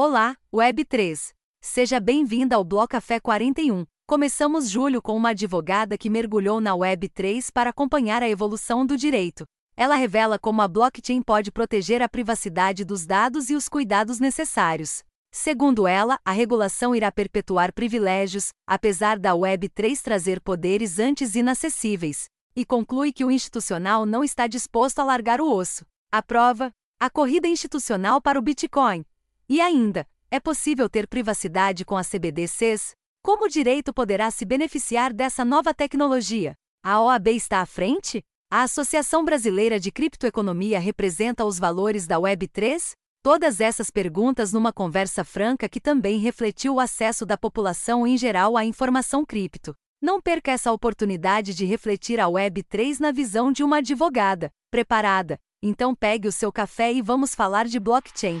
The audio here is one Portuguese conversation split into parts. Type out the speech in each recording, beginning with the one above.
Olá, Web3. Seja bem-vinda ao Bloco Café 41. Começamos julho com uma advogada que mergulhou na Web3 para acompanhar a evolução do direito. Ela revela como a blockchain pode proteger a privacidade dos dados e os cuidados necessários. Segundo ela, a regulação irá perpetuar privilégios, apesar da Web3 trazer poderes antes inacessíveis, e conclui que o institucional não está disposto a largar o osso. A prova? A corrida institucional para o Bitcoin. E ainda, é possível ter privacidade com as CBDCs? Como o direito poderá se beneficiar dessa nova tecnologia? A OAB está à frente? A Associação Brasileira de Criptoeconomia representa os valores da Web3? Todas essas perguntas numa conversa franca que também refletiu o acesso da população em geral à informação cripto. Não perca essa oportunidade de refletir a Web3 na visão de uma advogada, preparada. Então pegue o seu café e vamos falar de blockchain.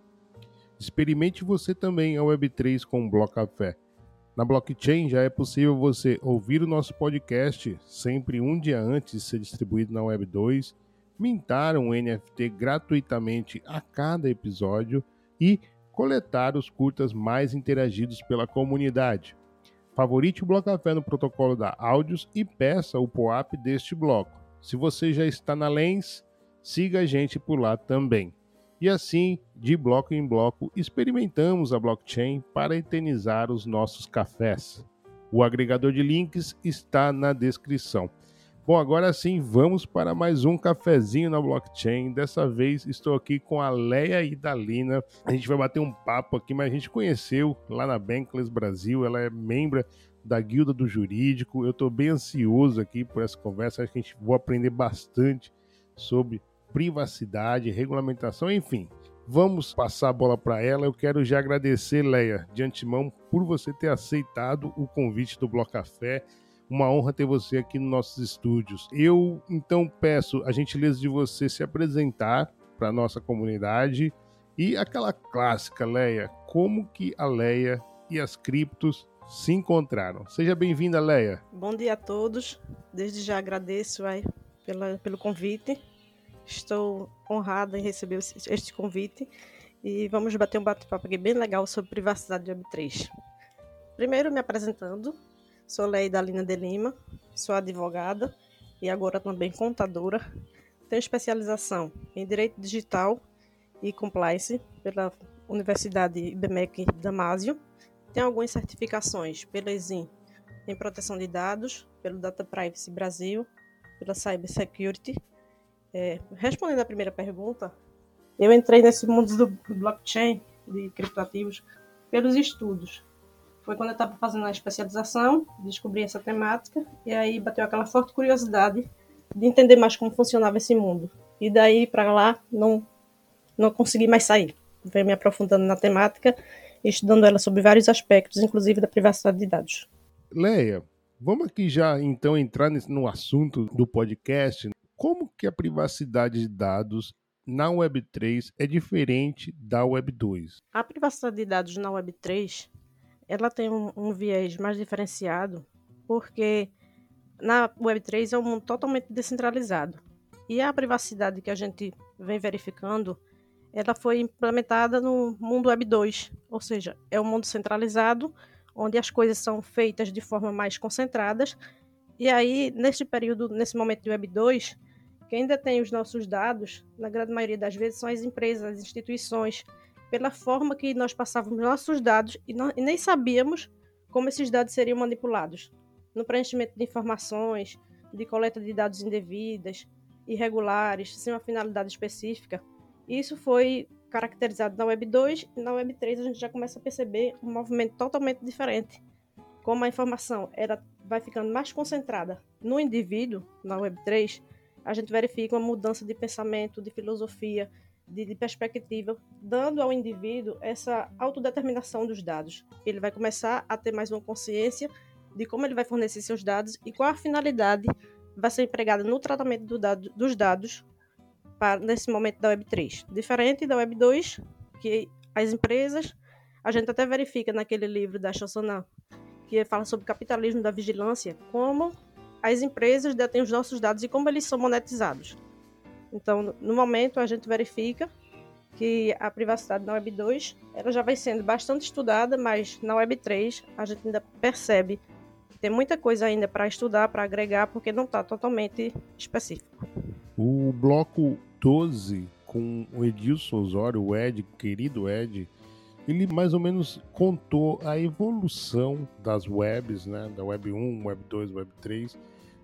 Experimente você também a Web3 com o Bloco Café. Na blockchain já é possível você ouvir o nosso podcast sempre um dia antes de ser distribuído na Web 2, mintar um NFT gratuitamente a cada episódio e coletar os curtas mais interagidos pela comunidade. Favorite o Bloco Café no protocolo da Áudios e peça o POAP deste bloco. Se você já está na Lens, siga a gente por lá também. E assim, de bloco em bloco, experimentamos a blockchain para eternizar os nossos cafés. O agregador de links está na descrição. Bom, agora sim, vamos para mais um cafezinho na blockchain. Dessa vez estou aqui com a Leia Idalina. A gente vai bater um papo aqui, mas a gente conheceu lá na Bankless Brasil. Ela é membro da Guilda do Jurídico. Eu estou bem ansioso aqui por essa conversa. Acho que a gente vai aprender bastante sobre privacidade, regulamentação, enfim. Vamos passar a bola para ela. Eu quero já agradecer, Leia, de antemão, por você ter aceitado o convite do Bloco Café. Uma honra ter você aqui nos nossos estúdios. Eu, então, peço a gentileza de você se apresentar para a nossa comunidade e aquela clássica, Leia, como que a Leia e as criptos se encontraram. Seja bem-vinda, Leia. Bom dia a todos. Desde já agradeço aí, pela, pelo convite Estou honrada em receber este convite e vamos bater um bate-papo aqui bem legal sobre privacidade de Web3. Primeiro, me apresentando, sou Leida Lina de Lima, sou advogada e agora também contadora. Tenho especialização em Direito Digital e Compliance pela Universidade IBMEC Damásio. Tenho algumas certificações pela ESIM em Proteção de Dados, pelo Data Privacy Brasil, pela Cyber Security é, respondendo à primeira pergunta, eu entrei nesse mundo do blockchain, de criptoativos, pelos estudos. Foi quando eu estava fazendo a especialização, descobri essa temática, e aí bateu aquela forte curiosidade de entender mais como funcionava esse mundo. E daí para lá, não, não consegui mais sair. Venho me aprofundando na temática estudando ela sobre vários aspectos, inclusive da privacidade de dados. Leia, vamos aqui já então entrar nesse, no assunto do podcast. Como que a privacidade de dados na Web3 é diferente da Web2? A privacidade de dados na Web3 ela tem um, um viés mais diferenciado, porque na Web3 é um mundo totalmente descentralizado. E a privacidade que a gente vem verificando, ela foi implementada no mundo Web 2, ou seja, é um mundo centralizado, onde as coisas são feitas de forma mais concentradas. E aí, neste período, nesse momento de Web 2, quem detém os nossos dados, na grande maioria das vezes, são as empresas, as instituições, pela forma que nós passávamos nossos dados e, não, e nem sabíamos como esses dados seriam manipulados. No preenchimento de informações, de coleta de dados indevidas, irregulares, sem uma finalidade específica. Isso foi caracterizado na Web 2 e na Web 3 a gente já começa a perceber um movimento totalmente diferente. Como a informação era vai ficando mais concentrada no indivíduo, na Web3, a gente verifica uma mudança de pensamento, de filosofia, de, de, perspectiva, dando ao indivíduo essa autodeterminação dos dados. Ele vai começar a ter mais uma consciência de como ele vai fornecer seus dados e qual a finalidade vai ser empregada no tratamento do dado, dos dados para, nesse momento da Web3. Diferente da Web2, que as empresas, a gente até verifica naquele livro da Chansonã, que fala sobre capitalismo da vigilância, como as empresas detêm os nossos dados e como eles são monetizados. Então, no momento, a gente verifica que a privacidade na Web 2 ela já vai sendo bastante estudada, mas na Web 3 a gente ainda percebe que tem muita coisa ainda para estudar, para agregar, porque não está totalmente específico. O bloco 12 com o Edilson Osório, o Ed, querido Ed, ele mais ou menos contou a evolução das webs, né, da Web 1, Web 2, Web 3,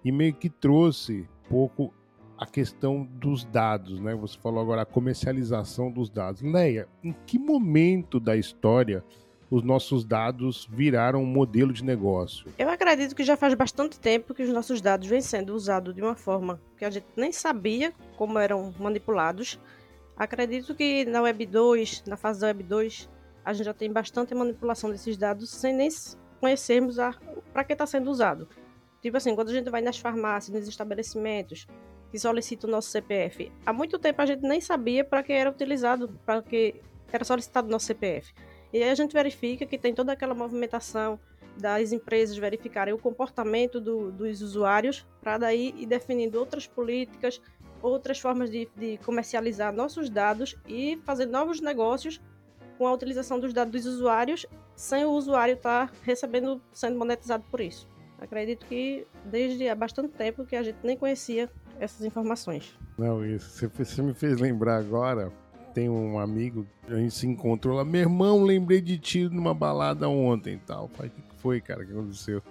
e meio que trouxe pouco a questão dos dados, né? Você falou agora a comercialização dos dados. Leia, em que momento da história os nossos dados viraram um modelo de negócio? Eu acredito que já faz bastante tempo que os nossos dados vêm sendo usados de uma forma que a gente nem sabia como eram manipulados. Acredito que na Web 2, na fase da Web 2, a gente já tem bastante manipulação desses dados sem nem conhecermos para que está sendo usado. Tipo assim, quando a gente vai nas farmácias, nos estabelecimentos, que solicita o nosso CPF. Há muito tempo a gente nem sabia para que era utilizado, para que era solicitado o nosso CPF. E aí a gente verifica que tem toda aquela movimentação das empresas verificarem o comportamento do, dos usuários para daí ir definindo outras políticas, outras formas de, de, comercializar nossos dados e fazer novos negócios com a utilização dos dados dos usuários sem o usuário estar tá recebendo, sendo monetizado por isso. Acredito que desde há bastante tempo que a gente nem conhecia essas informações. Não, isso. Você me fez lembrar agora. Tem um amigo, a gente se encontrou lá. Meu irmão, lembrei de ti numa balada ontem e tal. Falei, o que foi, cara? O que aconteceu?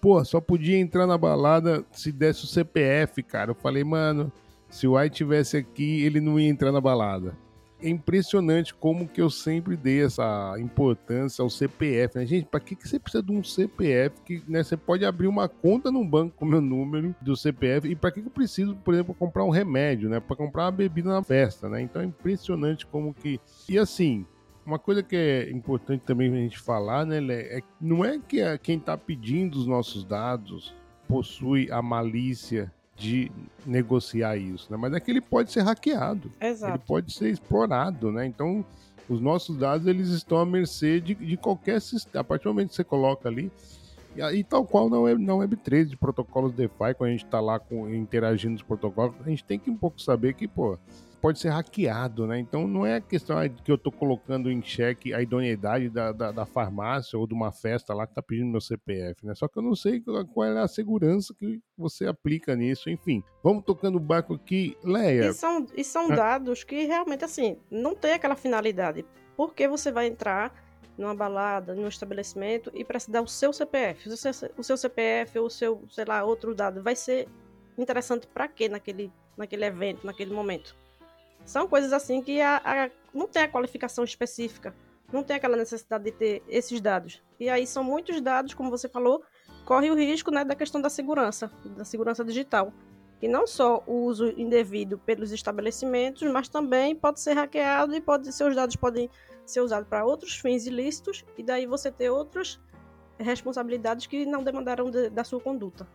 Pô, só podia entrar na balada se desse o CPF, cara. Eu falei, mano, se o Ai tivesse aqui, ele não ia entrar na balada é impressionante como que eu sempre dei essa importância ao CPF, né? Gente, para que, que você precisa de um CPF que né, você pode abrir uma conta no banco com o meu número do CPF e para que, que eu preciso, por exemplo, comprar um remédio, né? Para comprar uma bebida na festa, né? Então é impressionante como que e assim uma coisa que é importante também a gente falar, né, Lé, é não é que quem está pedindo os nossos dados possui a malícia de negociar isso, né? Mas é que ele pode ser hackeado. Exato. Ele pode ser explorado, né? Então, os nossos dados eles estão à mercê de, de qualquer sistema. A partir do momento que você coloca ali, e, e tal qual na Web, na Web3, de protocolos DeFi, quando a gente está lá com, interagindo nos protocolos, a gente tem que um pouco saber que, pô, pode ser hackeado, né? Então não é a questão que eu estou colocando em xeque a idoneidade da, da, da, farmácia ou de uma festa lá que está pedindo meu CPF, né? Só que eu não sei qual é a segurança que você aplica nisso, enfim. Vamos tocando o barco aqui, Leia. E são, e são ah. dados que realmente, assim, não tem aquela finalidade. Por que você vai entrar numa balada, num estabelecimento e para se dar o seu CPF? O seu, o seu CPF ou o seu, sei lá, outro dado vai ser interessante para quê naquele, naquele evento, naquele momento? São coisas assim que a, a, não tem a qualificação específica, não tem aquela necessidade de ter esses dados. E aí são muitos dados, como você falou, corre o risco né, da questão da segurança, da segurança digital. E não só o uso indevido pelos estabelecimentos, mas também pode ser hackeado e pode, seus dados podem ser usados para outros fins ilícitos, e daí você ter outras responsabilidades que não demandaram de, da sua conduta.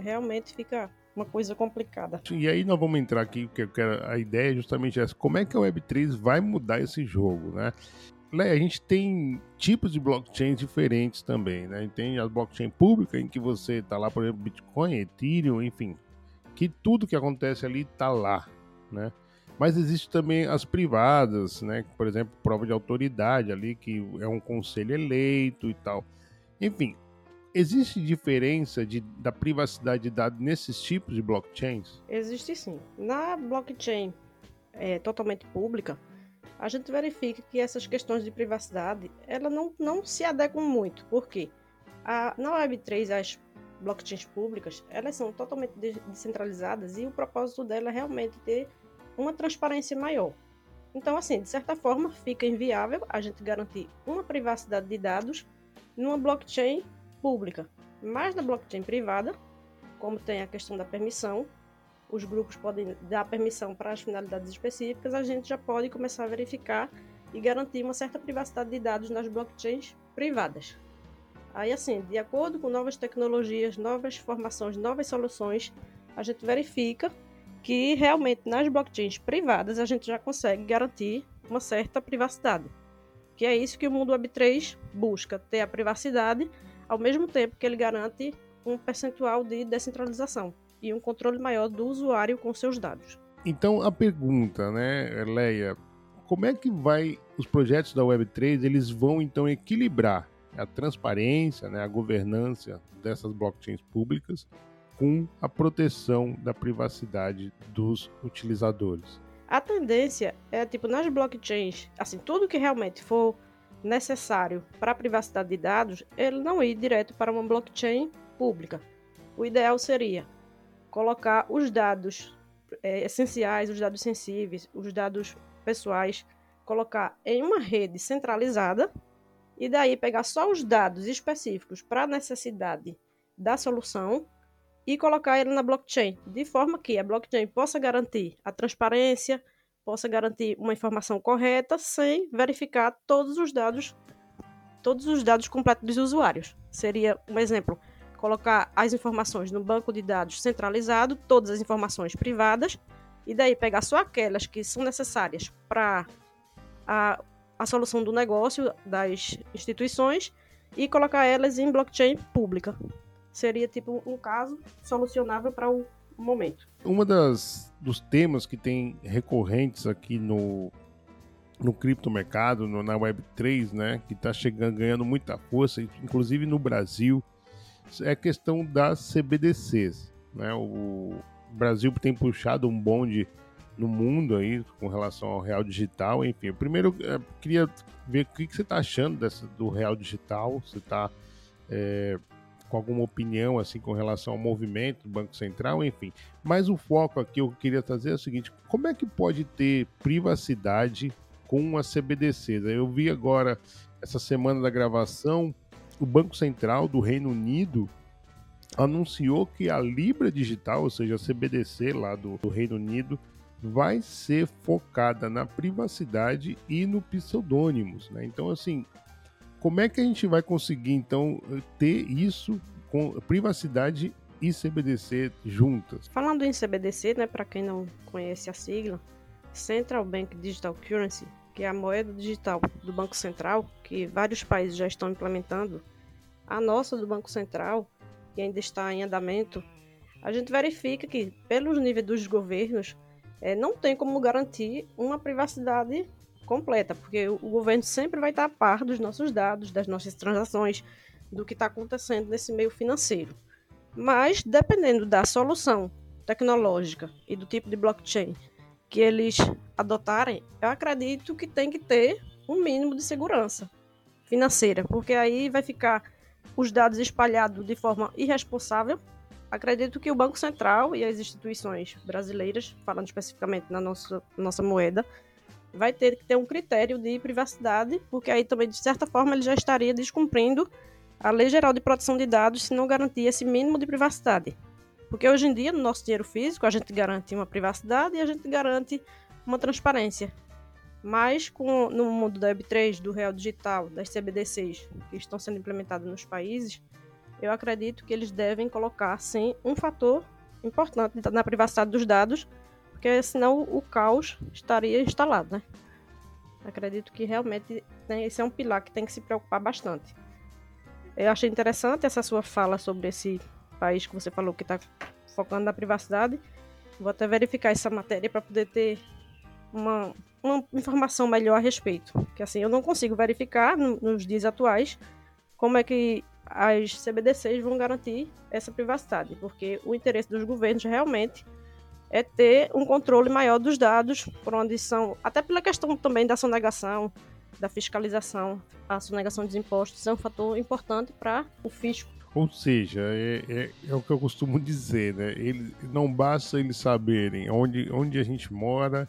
Realmente fica uma coisa complicada. E aí nós vamos entrar aqui, porque a ideia é justamente essa. Como é que a Web3 vai mudar esse jogo, né? A gente tem tipos de blockchains diferentes também, né? Tem a blockchain pública, em que você tá lá, por exemplo, Bitcoin, Ethereum, enfim, que tudo que acontece ali tá lá, né? Mas existe também as privadas, né? Por exemplo, prova de autoridade ali, que é um conselho eleito e tal. Enfim, Existe diferença de, da privacidade de dados nesses tipos de blockchains? Existe sim. Na blockchain é, totalmente pública, a gente verifica que essas questões de privacidade ela não, não se adequam muito. Por quê? A, na Web3, as blockchains públicas, elas são totalmente descentralizadas e o propósito dela é realmente ter uma transparência maior. Então, assim, de certa forma, fica inviável a gente garantir uma privacidade de dados numa blockchain pública. Mas na blockchain privada, como tem a questão da permissão, os grupos podem dar permissão para as finalidades específicas, a gente já pode começar a verificar e garantir uma certa privacidade de dados nas blockchains privadas. Aí, assim, de acordo com novas tecnologias, novas formações, novas soluções, a gente verifica que realmente nas blockchains privadas a gente já consegue garantir uma certa privacidade. Que é isso que o mundo Web3 busca, ter a privacidade, ao mesmo tempo que ele garante um percentual de descentralização e um controle maior do usuário com seus dados. Então a pergunta, né, Leia, como é que vai os projetos da Web3, eles vão então equilibrar a transparência, né, a governança dessas blockchains públicas com a proteção da privacidade dos utilizadores? A tendência é, tipo, nas blockchains, assim, tudo que realmente for necessário para a privacidade de dados, ele não ir direto para uma blockchain pública. O ideal seria colocar os dados é, essenciais, os dados sensíveis, os dados pessoais, colocar em uma rede centralizada e daí pegar só os dados específicos para a necessidade da solução e colocar ele na blockchain, de forma que a blockchain possa garantir a transparência, possa garantir uma informação correta sem verificar todos os dados todos os dados completos dos usuários. Seria um exemplo, colocar as informações no banco de dados centralizado, todas as informações privadas, e daí pegar só aquelas que são necessárias para a, a solução do negócio das instituições e colocar elas em blockchain pública. Seria tipo um caso solucionável para o momento. Uma das dos temas que tem recorrentes aqui no no criptomercado, no, na Web3, né, que está chegando ganhando muita força, inclusive no Brasil, é a questão das CBDCs. Né? O Brasil tem puxado um bonde no mundo aí com relação ao real digital. Enfim, primeiro eu queria ver o que, você está achando dessa, do real digital. Você está é, com alguma opinião assim com relação ao movimento do Banco Central, enfim. Mas o foco aqui eu queria trazer é o seguinte: como é que pode ter privacidade com as CBDCs? Eu vi agora essa semana da gravação o Banco Central do Reino Unido anunciou que a Libra Digital, ou seja, a CBDC lá do, do Reino Unido, vai ser focada na privacidade e no pseudônimos, né? Então, assim, como é que a gente vai conseguir então ter isso com privacidade e CBDC juntas? Falando em CBDC, né, para quem não conhece a sigla, Central Bank Digital Currency que é a moeda digital do Banco Central, que vários países já estão implementando, a nossa do Banco Central, que ainda está em andamento, a gente verifica que, pelos níveis dos governos, é, não tem como garantir uma privacidade completa, porque o, governo sempre vai estar a par dos nossos dados, das nossas transações, do que está acontecendo nesse meio financeiro. Mas, dependendo da solução tecnológica e do tipo de blockchain que eles adotarem, eu acredito que tem que ter um mínimo de segurança financeira, porque aí vai ficar os dados espalhados de forma irresponsável. Acredito que o Banco Central e as instituições brasileiras, falando especificamente na nossa, nossa moeda, vai ter que ter um critério de privacidade, porque aí também, de certa forma, ele já estaria descumprindo a Lei Geral de Proteção de Dados se não garantir esse mínimo de privacidade. Porque hoje em dia, no nosso dinheiro físico, a gente garante uma privacidade e a gente garante uma transparência. Mas com, no mundo da Web3, do real digital, das CBDCs que estão sendo implementadas nos países, eu acredito que eles devem colocar, sim, um fator importante na privacidade dos dados, porque senão o caos estaria instalado, né? Acredito que realmente tem, esse é um pilar que tem que se preocupar bastante. Eu achei interessante essa sua fala sobre esse país que você falou que está focando na privacidade. Vou até verificar essa matéria para poder ter uma, uma informação melhor a respeito. Que assim, eu não consigo verificar no, nos dias atuais como é que as CBDCs vão garantir essa privacidade, porque o interesse dos governos realmente é ter um controle maior dos dados, por onde são, até pela questão também da sonegação, da fiscalização, a sonegação dos impostos é um fator importante para o fisco ou seja, é, é, é, o que eu costumo dizer, né? Ele, não basta eles saberem onde, onde a gente mora,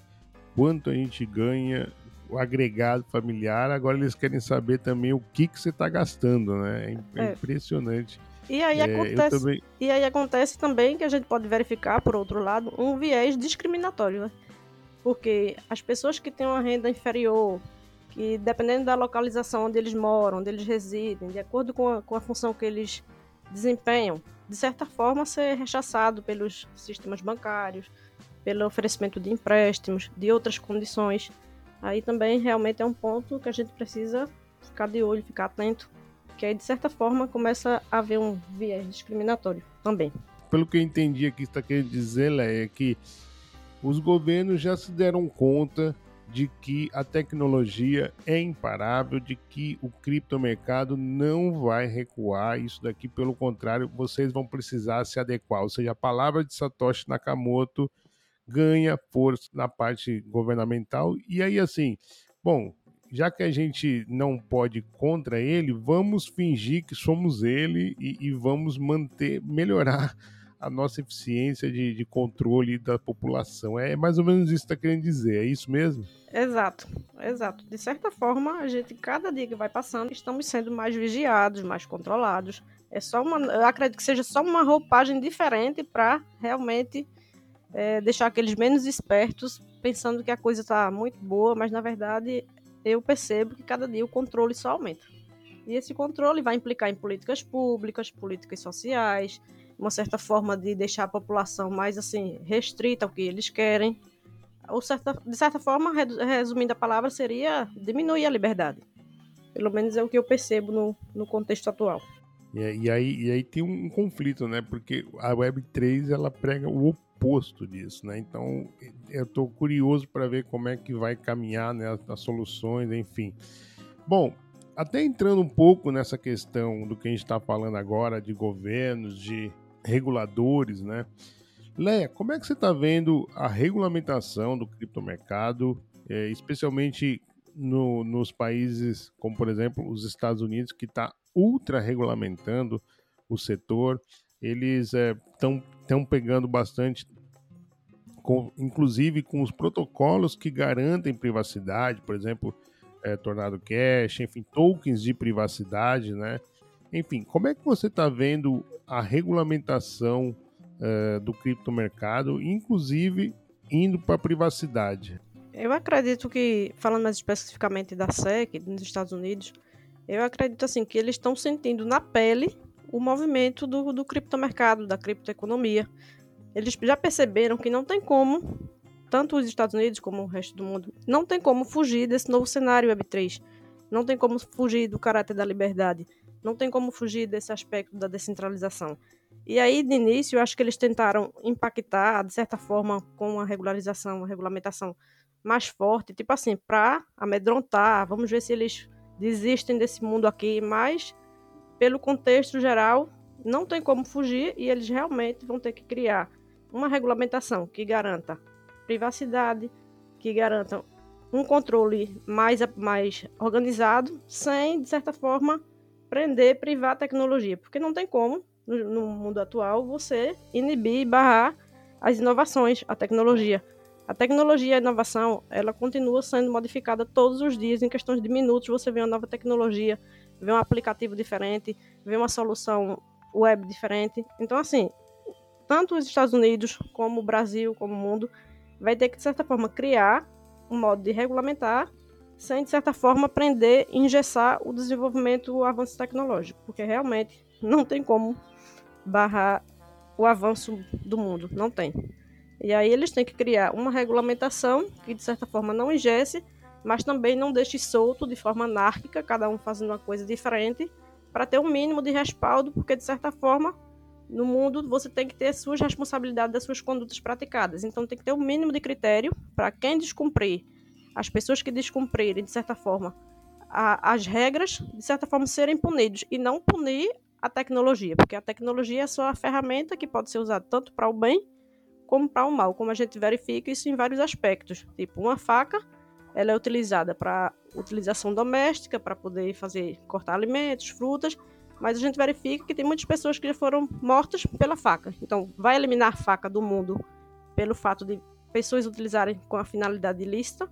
quanto a gente ganha, o agregado familiar, agora eles querem saber também o que, que você está gastando, né? É, é, é, impressionante. E aí, é, acontece, também... e aí acontece também que a gente pode verificar, por outro lado, um viés discriminatório, né? Porque as pessoas que têm uma renda inferior, que dependendo da localização onde eles moram, onde eles residem, de acordo com a, com a função que eles desempenham, de certa forma ser rechaçado pelos sistemas bancários, pelo oferecimento de empréstimos, de outras condições. Aí também realmente é um ponto que a gente precisa ficar de olho, ficar atento que aí de certa forma começa a haver um viés discriminatório também. Pelo que eu entendi aqui, está querendo dizer, Lé, é que os governos já se deram conta de que a tecnologia é imparável, de que o criptomercado não vai recuar. Isso daqui, pelo contrário, vocês vão precisar se adequar. Ou seja, a palavra de Satoshi Nakamoto ganha força na parte governamental. E aí, assim, bom, já que a gente não pode contra ele, vamos fingir que somos ele e, e vamos manter, melhorar a nossa eficiência de, de, controle da população. É mais ou menos isso que está querendo dizer, é isso mesmo? Exato, exato. De certa forma, a gente, cada dia que vai passando, estamos sendo mais vigiados, mais controlados. É só uma, eu acredito que seja só uma roupagem diferente para realmente é, deixar aqueles menos espertos pensando que a coisa está muito boa, mas na verdade eu percebo que cada dia o controle só aumenta. E esse controle vai implicar em políticas públicas, políticas sociais, uma certa forma de deixar a população mais assim restrita ao que eles querem. Ou certa, de certa forma, resumindo a palavra, seria diminuir a liberdade. Pelo menos é o que eu percebo no, no contexto atual. E, aí, e aí tem um conflito, né? Porque a Web3 ela prega o oposto disso, né? Então eu estou curioso para ver como é que vai caminhar né, as, as, soluções, enfim. Bom, até entrando um pouco nessa questão do que a gente está falando agora de governos, de reguladores, né? Leia, como é que você está vendo a regulamentação do criptomercado, é, especialmente no, nos países como, por exemplo, os Estados Unidos, que está ultra regulamentando o setor? Eles estão é, estão pegando bastante, com, inclusive com os protocolos que garantem privacidade, por exemplo, é, Tornado Cash, enfim, tokens de privacidade, né? Enfim, como é que você está vendo a regulamentação é, do criptomercado, inclusive indo para a privacidade? Eu acredito que, falando mais especificamente da SEC nos Estados Unidos, eu acredito assim que eles estão sentindo na pele o movimento do, do criptomercado, da criptoeconomia. Eles já perceberam que não tem como, tanto os Estados Unidos como o resto do mundo, não tem como fugir desse novo cenário Web3. Não tem como fugir do caráter da liberdade. Não tem como fugir desse aspecto da descentralização. E aí, de início, eu acho que eles tentaram impactar, de certa forma, com uma regularização, uma regulamentação mais forte, tipo assim, para amedrontar, vamos ver se eles desistem desse mundo aqui, mas pelo contexto geral, não tem como fugir e eles realmente vão ter que criar uma regulamentação que garanta privacidade, que garanta um controle mais, mais organizado, sem, de certa forma, prender, privar a tecnologia. Porque não tem como, no, no mundo atual, você inibir e barrar as inovações, a tecnologia. A tecnologia e a inovação, ela continua sendo modificada todos os dias, em questões de minutos você vê uma nova tecnologia, vê um aplicativo diferente, vê uma solução web diferente. Então, assim, tanto os Estados Unidos, como o Brasil, como o mundo, vai ter que, de certa forma, criar um modo de regulamentar, sem, de certa forma, prender e engessar o desenvolvimento, o avanço tecnológico, porque realmente não tem como barrar o avanço do mundo, não tem. E aí eles têm que criar uma regulamentação que, de certa forma, não engesse mas também não deixe solto de forma anárquica, cada um fazendo uma coisa diferente, para ter um mínimo de respaldo, porque de certa forma no mundo você tem que ter suas responsabilidades das suas condutas praticadas. Então tem que ter um mínimo de critério para quem descumprir, as pessoas que descumprirem, de certa forma, a, as regras, de certa forma, serem punidos e não punir a tecnologia, porque a tecnologia é só a ferramenta que pode ser usada tanto para o bem como para o mal, como a gente verifica isso em vários aspectos. Tipo, uma faca ela é utilizada para utilização doméstica, para poder fazer cortar alimentos, frutas, mas a gente verifica que tem muitas pessoas que já foram mortas pela faca. Então, vai eliminar a faca do mundo pelo fato de pessoas utilizarem com a finalidade ilícita.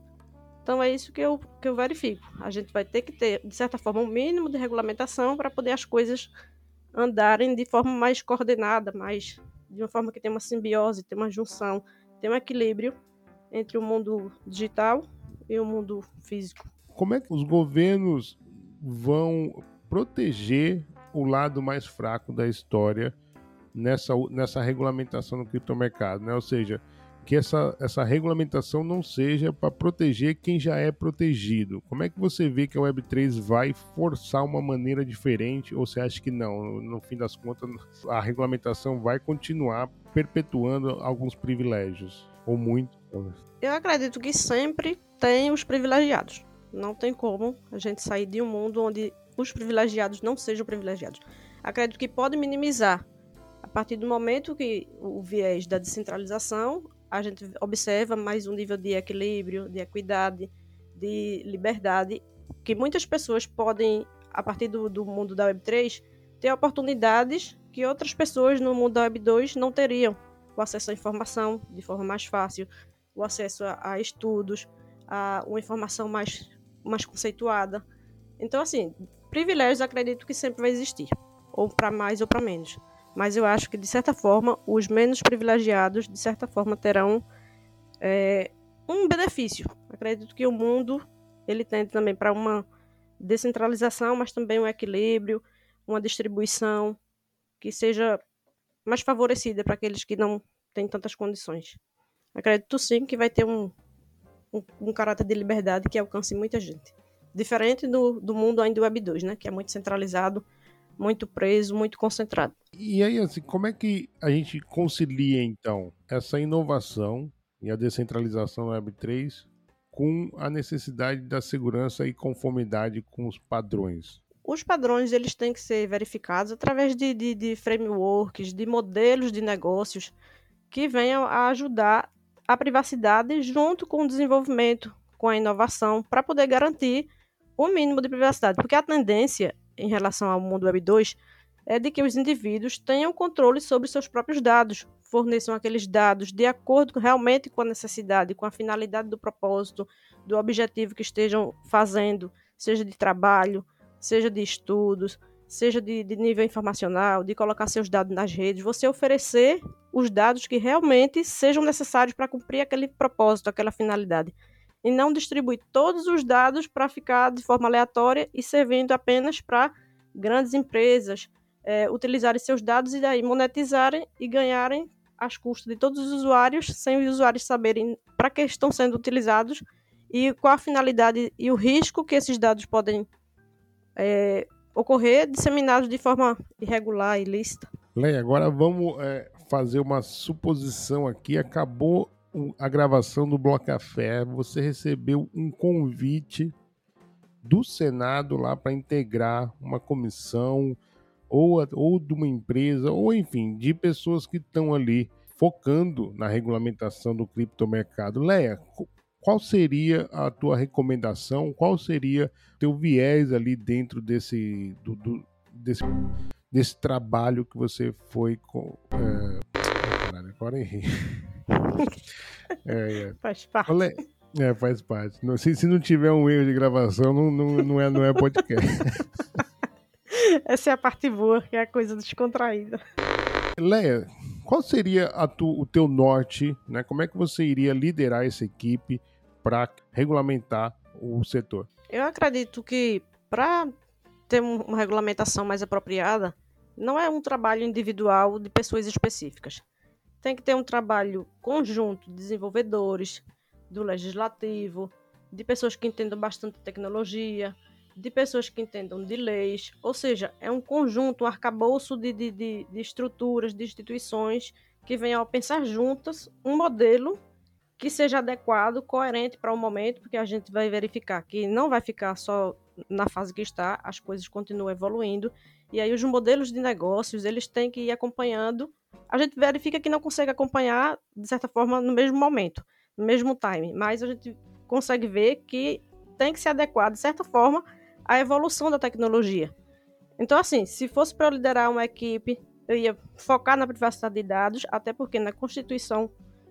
Então, é isso que eu, que eu verifico. A gente vai ter que ter, de certa forma, um mínimo de regulamentação para poder as coisas andarem de forma mais coordenada, mais de uma forma que tem uma simbiose, tem uma junção, tem um equilíbrio entre o mundo digital e o mundo físico. Como é que os governos vão proteger o lado mais fraco da história nessa, nessa regulamentação no criptomercado, né? Ou seja, que essa, essa regulamentação não seja para proteger quem já é protegido. Como é que você vê que a Web3 vai forçar uma maneira diferente ou você acha que não? No fim das contas, a regulamentação vai continuar perpetuando alguns privilégios ou muito? Eu acredito que sempre tem os privilegiados. Não tem como a gente sair de um mundo onde os privilegiados não sejam privilegiados. Acredito que pode minimizar a partir do momento que o viés da descentralização a gente observa mais um nível de equilíbrio, de equidade, de liberdade, que muitas pessoas podem, a partir do, do mundo da Web3, ter oportunidades que outras pessoas no mundo da Web2 não teriam. O acesso à informação de forma mais fácil, o acesso a, a estudos, a uma informação mais, mais conceituada. Então, assim, privilégios acredito que sempre vai existir, ou para mais ou para menos mas eu acho que, de certa forma, os menos privilegiados, de certa forma, terão é, um benefício. Acredito que o mundo ele tende também para uma descentralização, mas também um equilíbrio, uma distribuição que seja mais favorecida para aqueles que não têm tantas condições. Acredito sim que vai ter um, um, um caráter de liberdade que alcance muita gente. Diferente do, do mundo ainda do Web 2, né, que é muito centralizado, muito preso, muito concentrado. E aí, assim, como é que a gente concilia, então, essa inovação e a descentralização da Web3 com a necessidade da segurança e conformidade com os padrões? Os padrões eles têm que ser verificados através de, de, de frameworks, de modelos de negócios que venham a ajudar a privacidade junto com o desenvolvimento, com a inovação, para poder garantir o mínimo de privacidade. Porque a tendência em relação ao mundo Web 2 é de que os indivíduos tenham controle sobre seus próprios dados, forneçam aqueles dados de acordo realmente com a necessidade, com a finalidade do propósito, do objetivo que estejam fazendo, seja de trabalho, seja de estudos, seja de, de nível informacional, de colocar seus dados nas redes, você oferecer os dados que realmente sejam necessários para cumprir aquele propósito, aquela finalidade. E não distribui todos os dados para ficar de forma aleatória e servindo apenas para grandes empresas é, utilizarem seus dados e daí monetizarem e ganharem as custas de todos os usuários, sem os usuários saberem para que estão sendo utilizados e qual a finalidade e o risco que esses dados podem é, ocorrer disseminados de forma irregular, ilícita. Leia, agora vamos é, fazer uma suposição aqui. Acabou a gravação do Bloco Café, você recebeu um convite do Senado lá para integrar uma comissão ou, ou de uma empresa, ou enfim, de pessoas que estão ali focando na regulamentação do criptomercado. Leia, qual seria a tua recomendação? Qual seria teu viés ali dentro desse, do, do, desse, desse trabalho que você foi com. É... Caralho, agora errei. é, é. Faz parte. É, faz parte. Se, se não tiver um erro de gravação, não, não, não, é, não é podcast. Essa é a parte boa, que é a coisa descontraída. Leia, qual seria tu, o teu norte, né? Como é que você iria liderar essa equipe para regulamentar o setor? Eu acredito que para ter uma regulamentação mais apropriada, não é um trabalho individual de pessoas específicas tem que ter um trabalho conjunto de desenvolvedores, do legislativo, de pessoas que entendam bastante tecnologia, de pessoas que entendam de leis, ou seja, é um conjunto, um arcabouço de, de, de, de estruturas, de instituições que venham a pensar juntas um modelo que seja adequado, coerente para o momento, porque a gente vai verificar que não vai ficar só na fase que está, as coisas continuam evoluindo, e aí os modelos de negócios, eles têm que ir acompanhando. A gente verifica que não consegue acompanhar, de certa forma, no mesmo momento, no mesmo time, mas a gente consegue ver que tem que se adequar, de certa forma, à evolução da tecnologia. Então, assim, se fosse para eu liderar uma equipe, eu ia focar na privacidade de dados, até porque na Constituição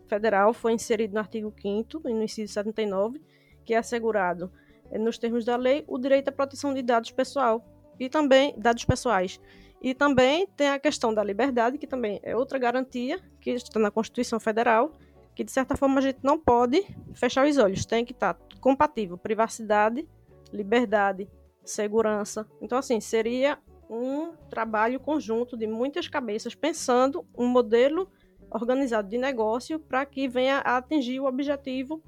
Federal foi inserido no artigo 5 no inciso 79, que é assegurado, eh, nos termos da lei, o direito à proteção de dados pessoal e também dados pessoais E também tem a questão da liberdade, que também é outra garantia que está na Constituição Federal, que de certa forma a gente não pode fechar os olhos, tem que estar compatível privacidade, liberdade, segurança. Então assim, seria um trabalho conjunto de muitas cabeças pensando um modelo organizado de negócio para que venha a atingir o objetivo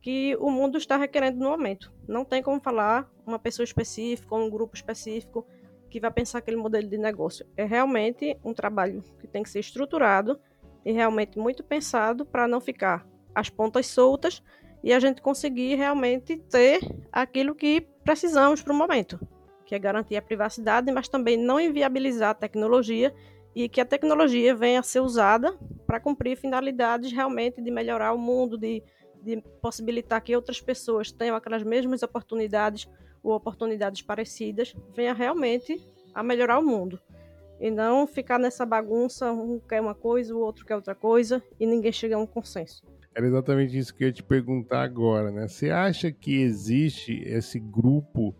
que o mundo está requerendo no momento. Não tem como falar uma pessoa específica ou um grupo específico que vai pensar aquele modelo de negócio. É realmente um trabalho que tem que ser estruturado e realmente muito pensado para não ficar as pontas soltas e a gente conseguir realmente ter aquilo que precisamos para o momento, que é garantir a privacidade, mas também não inviabilizar a tecnologia e que a tecnologia venha a ser usada para cumprir finalidades realmente de melhorar o mundo, de de possibilitar que outras pessoas tenham aquelas mesmas oportunidades ou oportunidades parecidas, venha realmente a melhorar o mundo. E não ficar nessa bagunça, um quer uma coisa, o outro quer outra coisa, e ninguém chega a um consenso. Era exatamente isso que eu ia te perguntar agora, né? Você acha que existe esse grupo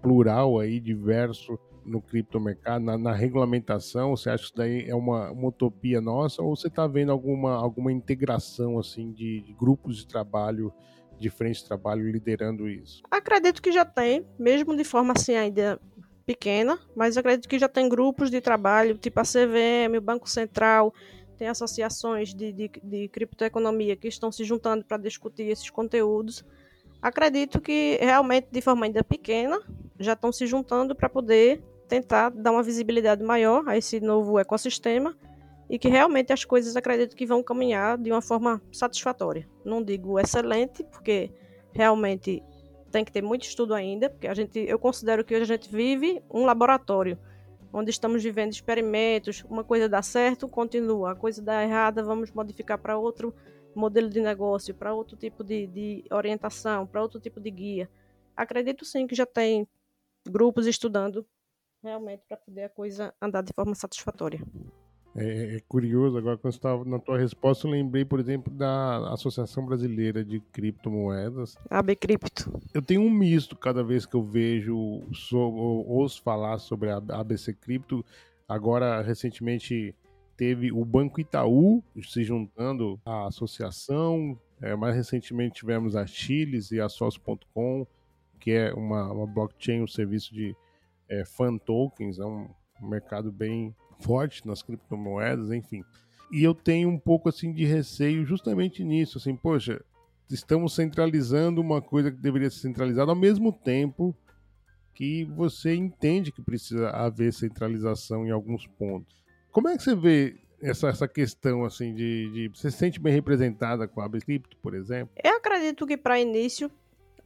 plural aí, diverso, no criptomercado, na, na regulamentação? Você acha que isso daí é uma, uma utopia nossa ou você está vendo alguma, alguma integração assim de, de grupos de trabalho, de frente de trabalho liderando isso? Acredito que já tem, mesmo de forma assim ainda pequena, mas acredito que já tem grupos de trabalho, tipo a CVM, o Banco Central, tem associações de, de, de criptoeconomia que estão se juntando para discutir esses conteúdos. Acredito que realmente, de forma ainda pequena, já estão se juntando para poder tentar dar uma visibilidade maior a esse novo ecossistema e que realmente as coisas acredito que vão caminhar de uma forma satisfatória. Não digo excelente, porque realmente tem que ter muito estudo ainda, porque a gente, eu considero que hoje a gente vive um laboratório, onde estamos vivendo experimentos, uma coisa dá certo, continua, a coisa dá errada, vamos modificar para outro modelo de negócio, para outro tipo de, de orientação, para outro tipo de guia. Acredito sim que já tem grupos estudando realmente para poder a coisa andar de forma satisfatória. É, é curioso, agora quando estava na tua resposta, eu lembrei, por exemplo, da Associação Brasileira de Criptomoedas. AB Cripto. Eu tenho um misto cada vez que eu vejo, ou ouço falar sobre a ABC Cripto. Agora, recentemente, teve o Banco Itaú se juntando à associação. É, mais recentemente tivemos a Chiles e a Sócio.com, que é uma, uma blockchain, um serviço de é, fan tokens, é um mercado bem forte nas criptomoedas, enfim. E eu tenho um pouco assim de receio justamente nisso, assim, poxa, estamos centralizando uma coisa que deveria ser centralizada ao mesmo tempo que você entende que precisa haver centralização em alguns pontos. Como é que você vê essa, essa questão assim de, de você se sente bem representada com a Cripto, por exemplo? Eu acredito que para início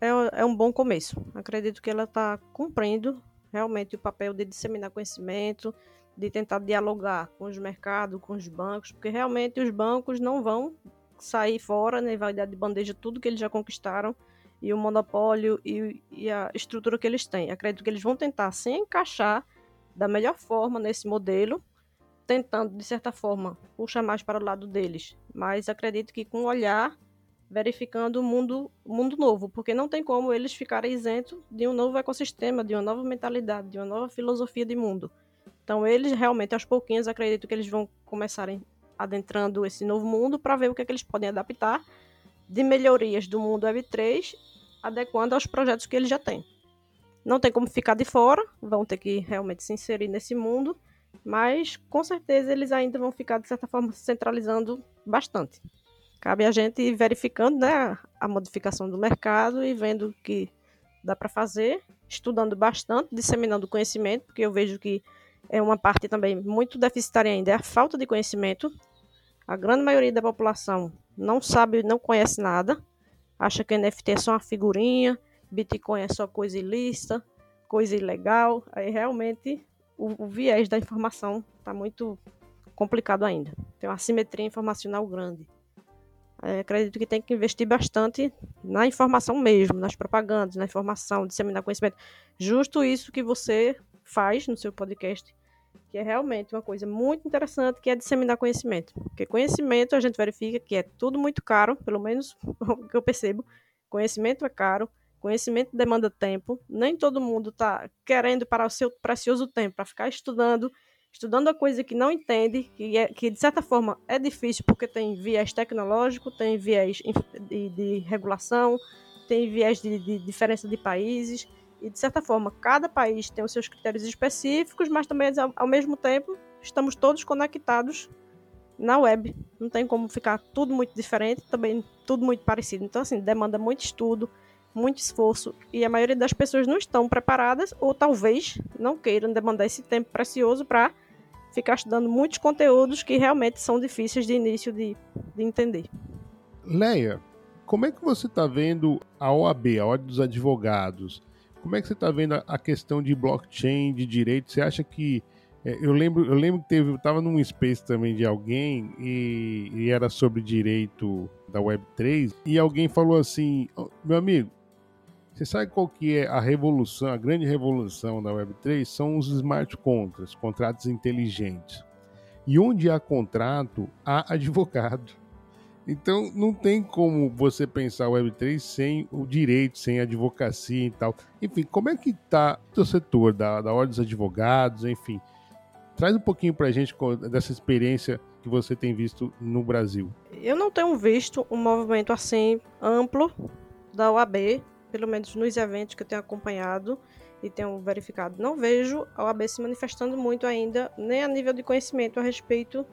é, é um bom começo. Acredito que ela está cumprindo realmente o papel de disseminar conhecimento, de tentar dialogar com os mercados, com os bancos, porque realmente os bancos não vão sair fora, nem né, vai dar de bandeja tudo que eles já conquistaram e o monopólio e, e, a estrutura que eles têm. Acredito que eles vão tentar se encaixar da melhor forma nesse modelo, tentando, de certa forma, puxar mais para o lado deles. Mas acredito que com o olhar verificando o mundo, mundo novo, porque não tem como eles ficarem isentos de um novo ecossistema, de uma nova mentalidade, de uma nova filosofia de mundo. Então, eles realmente, aos pouquinhos, acredito que eles vão começarem adentrando esse novo mundo para ver o que, é que eles podem adaptar de melhorias do mundo Web3, adequando aos projetos que eles já têm. Não tem como ficar de fora, vão ter que realmente se inserir nesse mundo, mas com certeza eles ainda vão ficar, de certa forma, centralizando bastante. Cabe a gente ir verificando né, a modificação do mercado e vendo o que dá para fazer, estudando bastante, disseminando conhecimento, porque eu vejo que é uma parte também muito deficitária ainda, é a falta de conhecimento. A grande maioria da população não sabe, não conhece nada, acha que NFT é só uma figurinha, Bitcoin é só coisa ilícita, coisa ilegal. Aí realmente o, o viés da informação está muito complicado ainda. Tem uma assimetria informacional grande. Acredito que tem que investir bastante na informação mesmo, nas propagandas, na informação, disseminar conhecimento. Justo isso que você faz no seu podcast, que é realmente uma coisa muito interessante, que é disseminar conhecimento. Porque conhecimento a gente verifica que é tudo muito caro, pelo menos o que eu percebo. Conhecimento é caro, conhecimento demanda tempo. Nem todo mundo está querendo parar o seu precioso tempo para ficar estudando estudando a coisa que não entende, que, é, que de certa forma é difícil porque tem viés tecnológico, tem viés de, de regulação, tem viés de, de, diferença de países, e de certa forma cada país tem os seus critérios específicos, mas também ao, mesmo tempo estamos todos conectados na web. Não tem como ficar tudo muito diferente, também tudo muito parecido. Então, assim, demanda muito estudo, muito esforço, e a maioria das pessoas não estão preparadas, ou talvez não queiram demandar esse tempo precioso para ficar estudando muitos conteúdos que realmente são difíceis de início de, de entender. Leia, como é que você está vendo a OAB, a Ordem dos Advogados? Como é que você está vendo a questão de blockchain, de direito? Você acha que é, eu lembro, eu lembro que teve, eu tava num space também de alguém e, e, era sobre direito da Web3 e alguém falou assim, meu amigo, você sabe qual que é a revolução, a grande revolução da Web3? São os smart contracts, contratos inteligentes. E onde há contrato, há advogado. Então não tem como você pensar o Web3 sem o direito, sem advocacia e tal. Enfim, como é que está o setor da, da Ordem dos Advogados, enfim? Traz um pouquinho para a gente dessa experiência que você tem visto no Brasil. Eu não tenho visto um movimento assim amplo da OAB pelo menos nos eventos que eu tenho acompanhado e tenho verificado, não vejo a OAB se manifestando muito ainda, nem a nível de conhecimento a respeito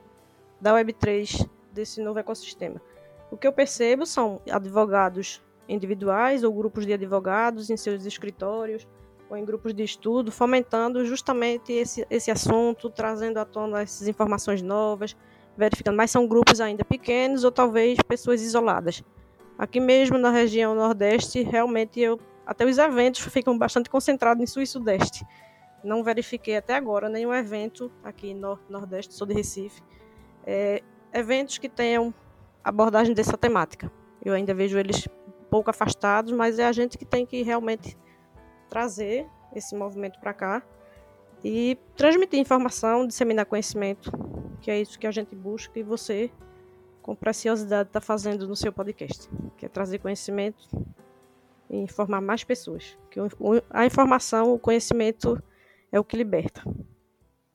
da Web3, desse novo ecossistema. O que eu percebo são advogados individuais ou grupos de advogados em seus escritórios ou em grupos de estudo, fomentando justamente esse, esse assunto, trazendo à tona essas informações novas, verificando, mas são grupos ainda pequenos ou talvez pessoas isoladas. Aqui mesmo na região Nordeste, realmente eu até os eventos ficam bastante concentrados em Sul e Sudeste. Não verifiquei até agora nenhum evento aqui no Nordeste, sou de Recife, é, eventos que tenham abordagem dessa temática. Eu ainda vejo eles pouco afastados, mas é a gente que tem que realmente trazer esse movimento para cá e transmitir informação, disseminar conhecimento, que é isso que a gente busca e você com preciosidade está fazendo no seu podcast, que é trazer conhecimento e informar mais pessoas. Que a informação, o conhecimento é o que liberta.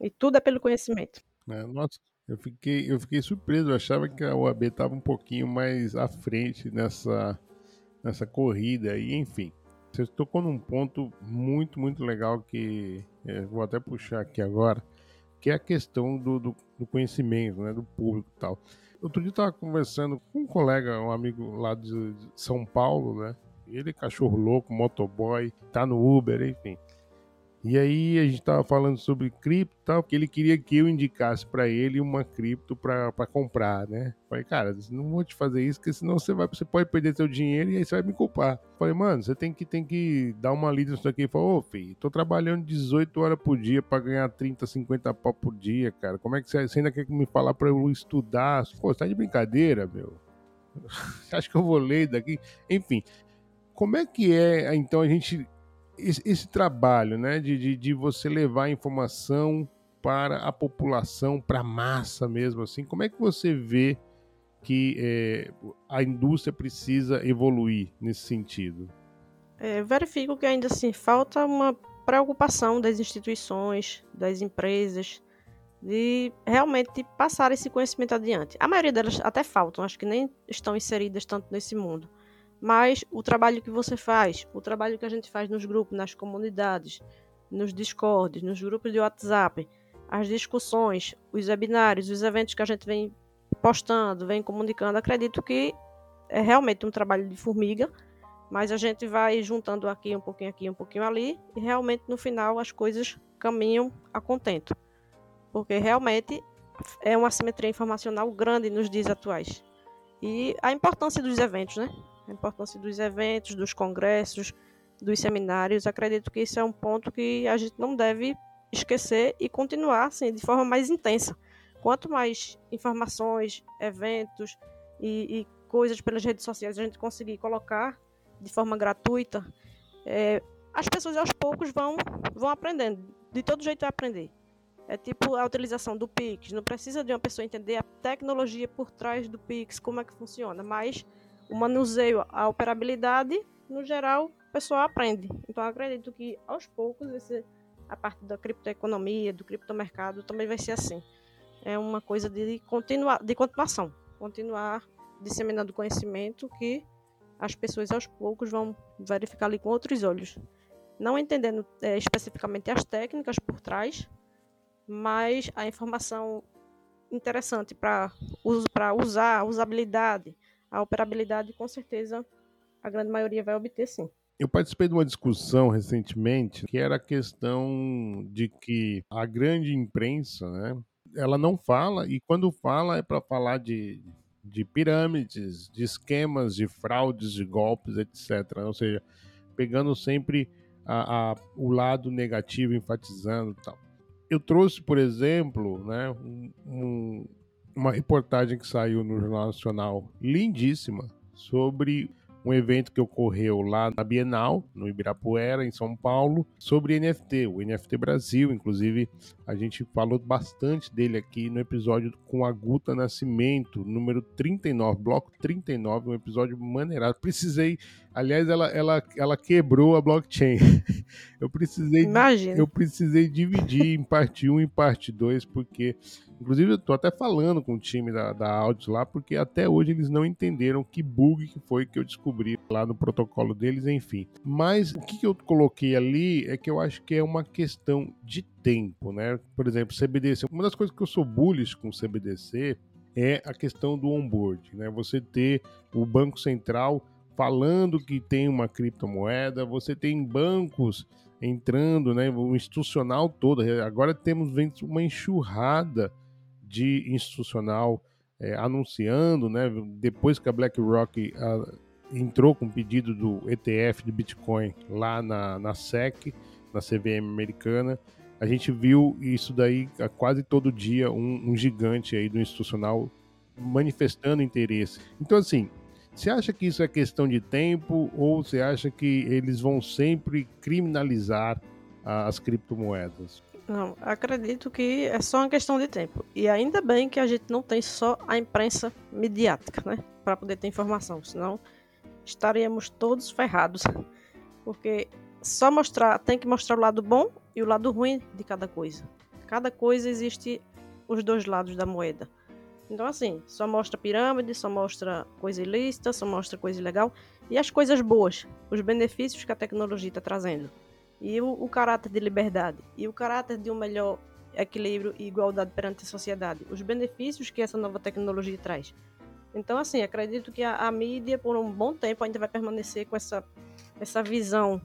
E tudo é pelo conhecimento. É, nossa, eu fiquei, eu fiquei surpreso. Eu achava que a OAB estava um pouquinho mais à frente nessa, nessa corrida. E enfim, você tocou num ponto muito, muito legal que é, vou até puxar aqui agora, que é a questão do, do, do conhecimento, né, do público e tal. Outro dia eu tava conversando com um colega, um amigo lá de São Paulo, né? Ele é cachorro louco, motoboy, tá no Uber, enfim. E aí a gente tava falando sobre cripto e tal, porque ele queria que eu indicasse para ele uma cripto para comprar, né? Falei, cara, não vou te fazer isso, porque senão você vai, você pode perder seu dinheiro e aí você vai me culpar. Falei, mano, você tem que, tem que dar uma lida nisso aqui. Ele falou, ô, filho, tô trabalhando 18 horas por dia para ganhar 30, 50 pau por dia, cara. Como é que você, você ainda quer me falar para eu estudar? Pô, você tá de brincadeira, meu. Acha que eu vou ler daqui? Enfim, como é que é, então, a gente esse, esse trabalho né, de, de, de, você levar informação para a população, para a massa mesmo, assim, como é que você vê que é, a indústria precisa evoluir nesse sentido? É, verifico que ainda assim falta uma preocupação das instituições, das empresas, de realmente passar esse conhecimento adiante. A maioria delas até faltam, acho que nem estão inseridas tanto nesse mundo mas o trabalho que você faz, o trabalho que a gente faz nos grupos, nas comunidades, nos discords, nos grupos de WhatsApp, as discussões, os webinários, os eventos que a gente vem postando, vem comunicando, acredito que é realmente um trabalho de formiga, mas a gente vai juntando aqui um pouquinho aqui, um pouquinho ali, e realmente no final as coisas caminham a contento. Porque realmente é uma assimetria informacional grande nos dias atuais. E a importância dos eventos, né? A importância dos eventos, dos congressos, dos seminários. Acredito que isso é um ponto que a gente não deve esquecer e continuar assim, de forma mais intensa. Quanto mais informações, eventos e, e coisas pelas redes sociais a gente conseguir colocar de forma gratuita, é, as pessoas aos poucos vão, vão aprendendo. De todo jeito é aprender. É tipo a utilização do Pix. Não precisa de uma pessoa entender a tecnologia por trás do Pix, como é que funciona, mas o manuseio, a operabilidade, no geral, o pessoal aprende. Então, acredito que aos poucos esse, a parte da criptoeconomia, do criptomercado, também vai ser assim. É uma coisa de, continuar, de continuação, continuar disseminando conhecimento que as pessoas aos poucos vão verificar ali com outros olhos. Não entendendo é, especificamente as técnicas por trás, mas a informação interessante para uso, para usar, usabilidade, a operabilidade, com certeza a grande maioria vai obter sim. Eu participei de uma discussão recentemente que era a questão de que a grande imprensa, né, ela não fala e quando fala é para falar de, de pirâmides, de esquemas, de fraudes, de golpes, etc. Ou seja, pegando sempre a, a, o lado negativo, enfatizando tal. Eu trouxe, por exemplo, né, um, um, uma reportagem que saiu no Jornal Nacional lindíssima sobre um evento que ocorreu lá na Bienal, no Ibirapuera, em São Paulo, sobre NFT, o NFT Brasil. Inclusive, a gente falou bastante dele aqui no episódio com a Guta Nascimento, número 39, bloco 39, um episódio maneirado. Precisei, aliás, ela, ela, ela quebrou a blockchain. Eu precisei, Imagina. eu precisei dividir em parte 1 e parte 2, porque Inclusive, eu tô até falando com o time da, da Audios lá, porque até hoje eles não entenderam que bug que foi que eu descobri lá no protocolo deles, enfim. Mas o que, que eu coloquei ali é que eu acho que é uma questão de tempo, né? Por exemplo, CBDC. Uma das coisas que eu sou bullish com CBDC é a questão do onboard, né? Você ter o Banco Central falando que tem uma criptomoeda, você tem bancos entrando, né, o institucional todo. Agora temos uma enxurrada de institucional é, anunciando, né, depois que a BlackRock a, entrou com o pedido do ETF de Bitcoin lá na, na SEC, na CVM americana, a gente viu isso daí a quase todo dia, um, um gigante aí do institucional manifestando interesse. Então, assim, você acha que isso é questão de tempo ou você acha que eles vão sempre criminalizar as criptomoedas? Não, acredito que é só uma questão de tempo. E ainda bem que a gente não tem só a imprensa midiática, né? Para poder ter informação. Senão estaríamos todos ferrados. Porque só mostrar, tem que mostrar o lado bom e o lado ruim de cada coisa. Cada coisa existe os dois lados da moeda. Então, assim, só mostra pirâmide, só mostra coisa ilícita, só mostra coisa ilegal. E as coisas boas, os benefícios que a tecnologia está trazendo e o, o, caráter de liberdade e o caráter de um melhor equilíbrio e igualdade perante a sociedade, os benefícios que essa nova tecnologia traz. Então, assim, acredito que a, a mídia, por um bom tempo, ainda vai permanecer com essa, essa visão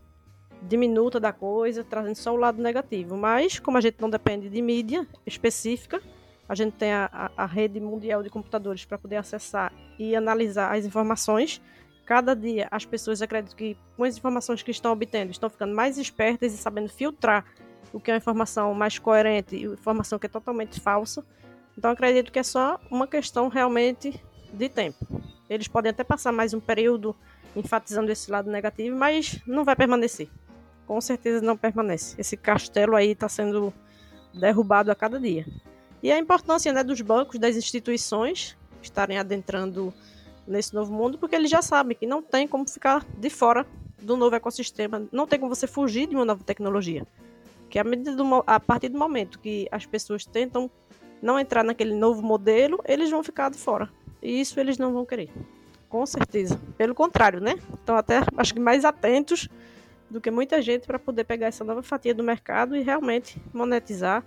diminuta da coisa, trazendo só o lado negativo. Mas, como a gente não depende de mídia específica, a gente tem a, a, rede mundial de computadores para poder acessar e analisar as informações cada dia as pessoas acreditam que com as informações que estão obtendo estão ficando mais espertas e sabendo filtrar o que é uma informação mais coerente e informação que é totalmente falsa. Então acredito que é só uma questão realmente de tempo. Eles podem até passar mais um período enfatizando esse lado negativo, mas não vai permanecer. Com certeza não permanece. Esse castelo aí está sendo derrubado a cada dia. E a importância né, dos bancos, das instituições estarem adentrando nesse novo mundo, porque eles já sabem que não tem como ficar de fora do novo ecossistema, não tem como você fugir de uma nova tecnologia. Que a, do, a partir do momento que as pessoas tentam não entrar naquele novo modelo, eles vão ficar de fora. E isso eles não vão querer. Com certeza. Pelo contrário, né? Estão até, acho que mais atentos do que muita gente para poder pegar essa nova fatia do mercado e realmente monetizar,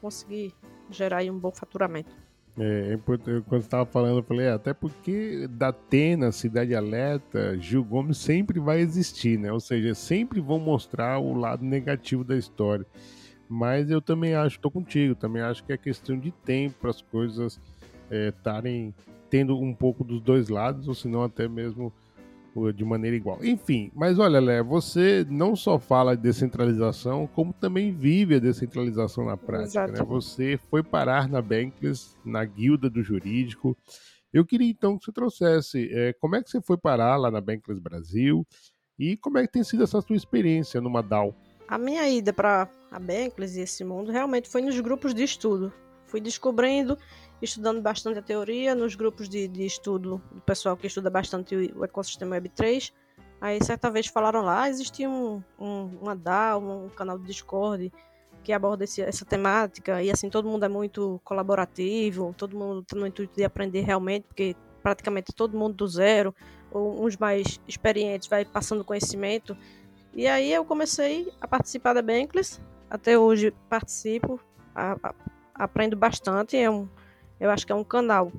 conseguir gerar um bom faturamento. É, é quando você estava falando, eu falei, é, até porque da Atena, Cidade Alerta, Gil Gomes sempre vai existir, né? Ou seja, sempre vão mostrar o lado negativo da história. Mas eu também acho, estou contigo, também acho que é questão de tempo para as coisas estarem é, tendo um pouco dos dois lados, ou se não até mesmo de maneira igual. Enfim, mas olha, Lé, você não só fala de descentralização, como também vive a descentralização na prática. Né? Você foi parar na Bankless, na guilda do jurídico. Eu queria então que você trouxesse é, como é que você foi parar lá na Bankless Brasil e como é que tem sido essa sua experiência numa DAO. A minha ida para a Bankless e esse mundo realmente foi nos grupos de estudo. Fui descobrindo estudando bastante a teoria nos grupos de, de estudo do pessoal que estuda bastante o, ecossistema Web3, Aí certa vez falaram lá, existia um, um, uma DAO, um canal do Discord que aborda esse, essa temática, e assim, todo mundo é muito colaborativo, todo mundo está no intuito de aprender realmente, porque praticamente todo mundo do zero, ou uns mais experientes vai passando conhecimento. E aí eu comecei a participar da Bankless, até hoje participo, a, a, aprendo bastante, é um, eu acho que é um canal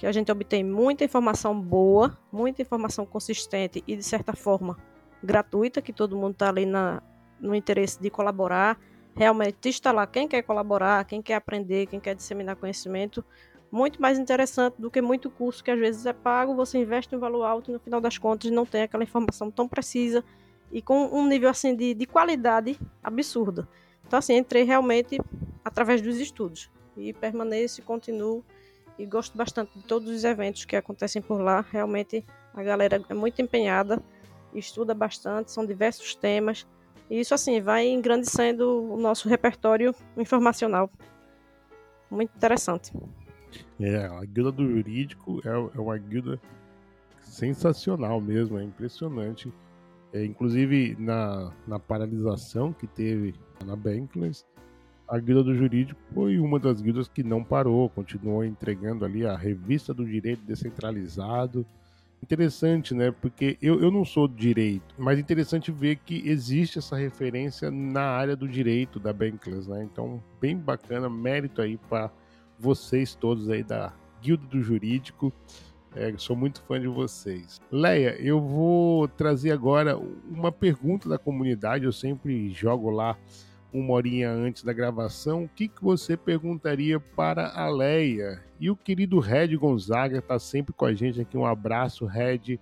que a gente obtém muita informação boa, muita informação consistente e de certa forma gratuita, que todo mundo está ali na, no interesse de colaborar, realmente está lá quem quer colaborar, quem quer aprender, quem quer disseminar conhecimento, muito mais interessante do que muito curso que às vezes é pago, você investe um valor alto e no final das contas não tem aquela informação tão precisa e com um nível assim de, de qualidade absurda. Então assim, entrei realmente através dos estudos e permaneço continuo e gosto bastante de todos os eventos que acontecem por lá. Realmente a galera é muito empenhada, estuda bastante, são diversos temas e isso, assim, vai engrandecendo o nosso repertório informacional. Muito interessante. É, a guilda do jurídico é, é uma guilda sensacional mesmo, é impressionante. É, inclusive, na, na paralisação que teve na Bankless, a guilda do jurídico foi uma das guildas que não parou, continuou entregando ali a revista do direito descentralizado, interessante, né? Porque eu, eu não sou direito, mas interessante ver que existe essa referência na área do direito da Bankless, né? Então, bem bacana, mérito aí para vocês todos aí da Guilda do Jurídico. É, sou muito fã de vocês. Leia, eu vou trazer agora uma pergunta da comunidade. Eu sempre jogo lá uma horinha antes da gravação, o que, que você perguntaria para a Leia? E o querido Red Gonzaga está sempre com a gente aqui. Um abraço, Red.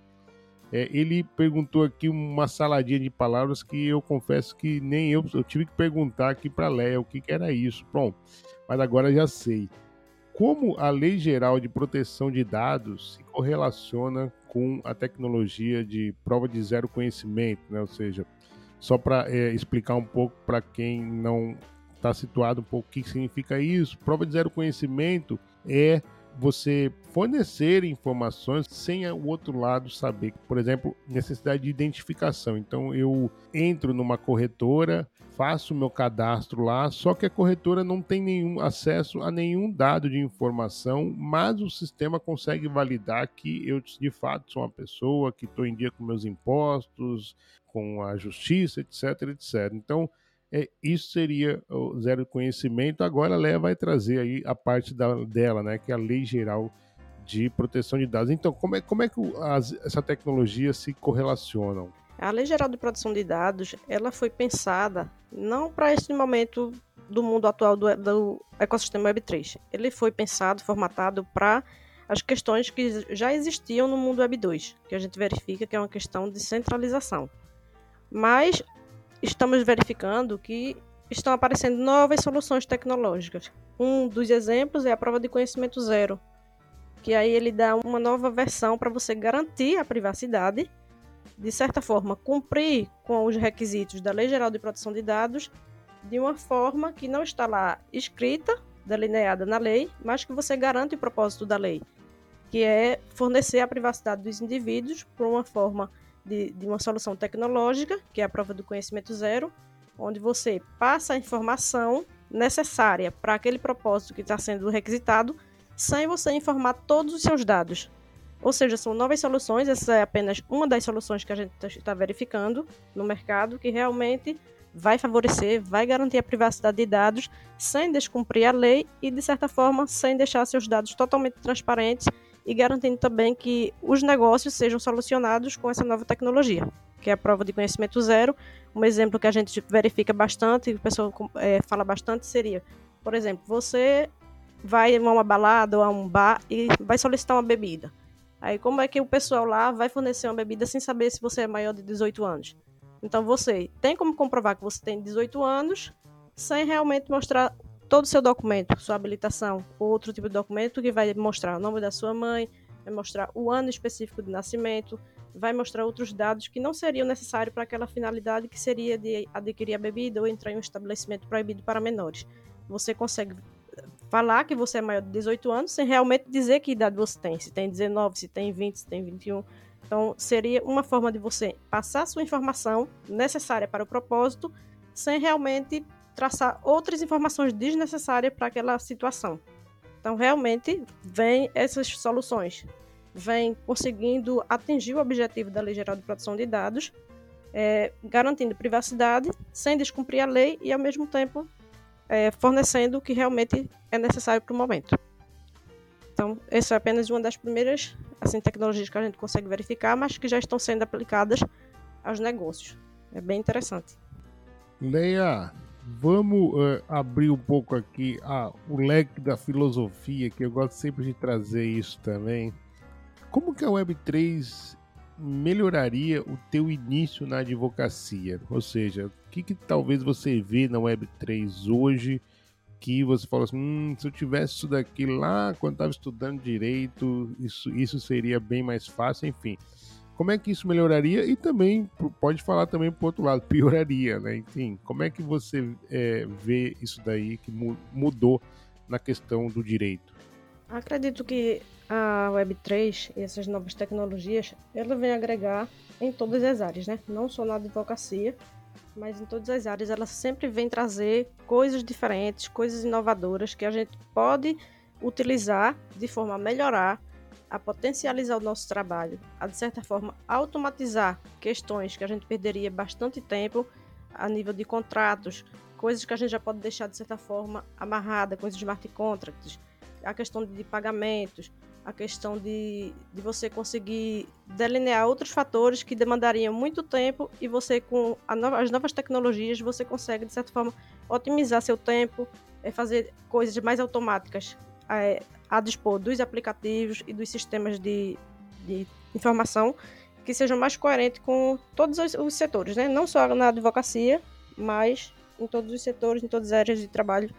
É, ele perguntou aqui uma saladinha de palavras que eu confesso que nem eu, eu tive que perguntar aqui para a Leia o que, que era isso. Bom, mas agora já sei. Como a Lei Geral de Proteção de Dados se correlaciona com a tecnologia de prova de zero conhecimento, né? ou seja, só para é, explicar um pouco para quem não está situado um pouco o que significa isso. Prova de zero conhecimento é você fornecer informações sem o outro lado saber. Por exemplo, necessidade de identificação. Então eu entro numa corretora, faço meu cadastro lá, só que a corretora não tem nenhum acesso a nenhum dado de informação, mas o sistema consegue validar que eu de fato sou uma pessoa que estou em dia com meus impostos, com a justiça, etc, etc. Então, é, isso seria o zero conhecimento. Agora a Leia vai trazer aí a parte da, dela, né, que é a Lei Geral de Proteção de Dados. Então, como é, como é que as, essa tecnologia se correlacionam? A Lei Geral de Proteção de Dados, ela foi pensada não para esse momento do mundo atual do, do ecossistema Web3. Ele foi pensado, formatado para as questões que já existiam no mundo Web 2, que a gente verifica que é uma questão de centralização. Mas estamos verificando que estão aparecendo novas soluções tecnológicas. Um dos exemplos é a prova de conhecimento zero, que aí ele dá uma nova versão para você garantir a privacidade, de certa forma, cumprir com os requisitos da Lei Geral de Proteção de Dados de uma forma que não está lá escrita, delineada na lei, mas que você garante o propósito da lei, que é fornecer a privacidade dos indivíduos por uma forma de, de uma solução tecnológica, que é a prova do conhecimento zero, onde você passa a informação necessária para aquele propósito que está sendo requisitado, sem você informar todos os seus dados. Ou seja, são novas soluções, essa é apenas uma das soluções que a gente está verificando no mercado, que realmente vai favorecer, vai garantir a privacidade de dados sem descumprir a lei e, de certa forma, sem deixar seus dados totalmente transparentes e garantindo também que os negócios sejam solucionados com essa nova tecnologia, que é a prova de conhecimento zero. Um exemplo que a gente verifica bastante, e o pessoal é, fala bastante, seria, por exemplo, você vai a uma balada ou a um bar e vai solicitar uma bebida. Aí como é que o pessoal lá vai fornecer uma bebida sem saber se você é maior de 18 anos? Então você tem como comprovar que você tem 18 anos sem realmente mostrar todo o seu documento, sua habilitação, ou outro tipo de documento que vai mostrar o nome da sua mãe, vai mostrar o ano específico de nascimento, vai mostrar outros dados que não seriam necessários para aquela finalidade que seria de adquirir a bebida ou entrar em um estabelecimento proibido para menores. Você consegue falar que você é maior de 18 anos sem realmente dizer que idade você tem, se tem 19, se tem 20, se tem 21. Então, seria uma forma de você passar sua informação necessária para o propósito, sem realmente traçar outras informações desnecessárias para aquela situação. Então, realmente, vem essas soluções. Vem conseguindo atingir o objetivo da Lei Geral de Proteção de Dados, é, garantindo privacidade, sem descumprir a lei e, ao mesmo tempo, é, fornecendo o que realmente é necessário para o momento. Então, essa é apenas uma das primeiras assim, tecnologias que a gente consegue verificar, mas que já estão sendo aplicadas aos negócios. É bem interessante. Leia, vamos uh, abrir um pouco aqui ah, o leque da filosofia, que eu gosto sempre de trazer isso também. Como que a Web3 melhoraria o teu início na advocacia? Ou seja, o que, que talvez você vê na Web3 hoje que você fala assim, hum, se eu tivesse isso daqui lá quando estava estudando direito, isso, isso seria bem mais fácil, enfim. Como é que isso melhoraria? E também, pode falar também para outro lado, pioraria, né? Enfim, como é que você é, vê isso daí que mudou na questão do direito? Acredito que a Web3 e essas novas tecnologias, ela vem agregar em todas as áreas, né? Não só na advocacia, mas em todas as áreas ela sempre vem trazer coisas diferentes, coisas inovadoras que a gente pode utilizar de forma a melhorar, a potencializar o nosso trabalho, a de certa forma automatizar questões que a gente perderia bastante tempo a nível de contratos, coisas que a gente já pode deixar de certa forma amarrada, coisas de smart contracts, a questão de pagamentos, a questão de, de você conseguir delinear outros fatores que demandariam muito tempo e você, com as novas tecnologias, você consegue, de certa forma, otimizar seu tempo, é, fazer coisas mais automáticas a dispor dos aplicativos e dos sistemas de, de informação que sejam mais coerentes com todos os, os setores, né? não só na advocacia, mas em todos os setores, em todas as áreas de trabalho.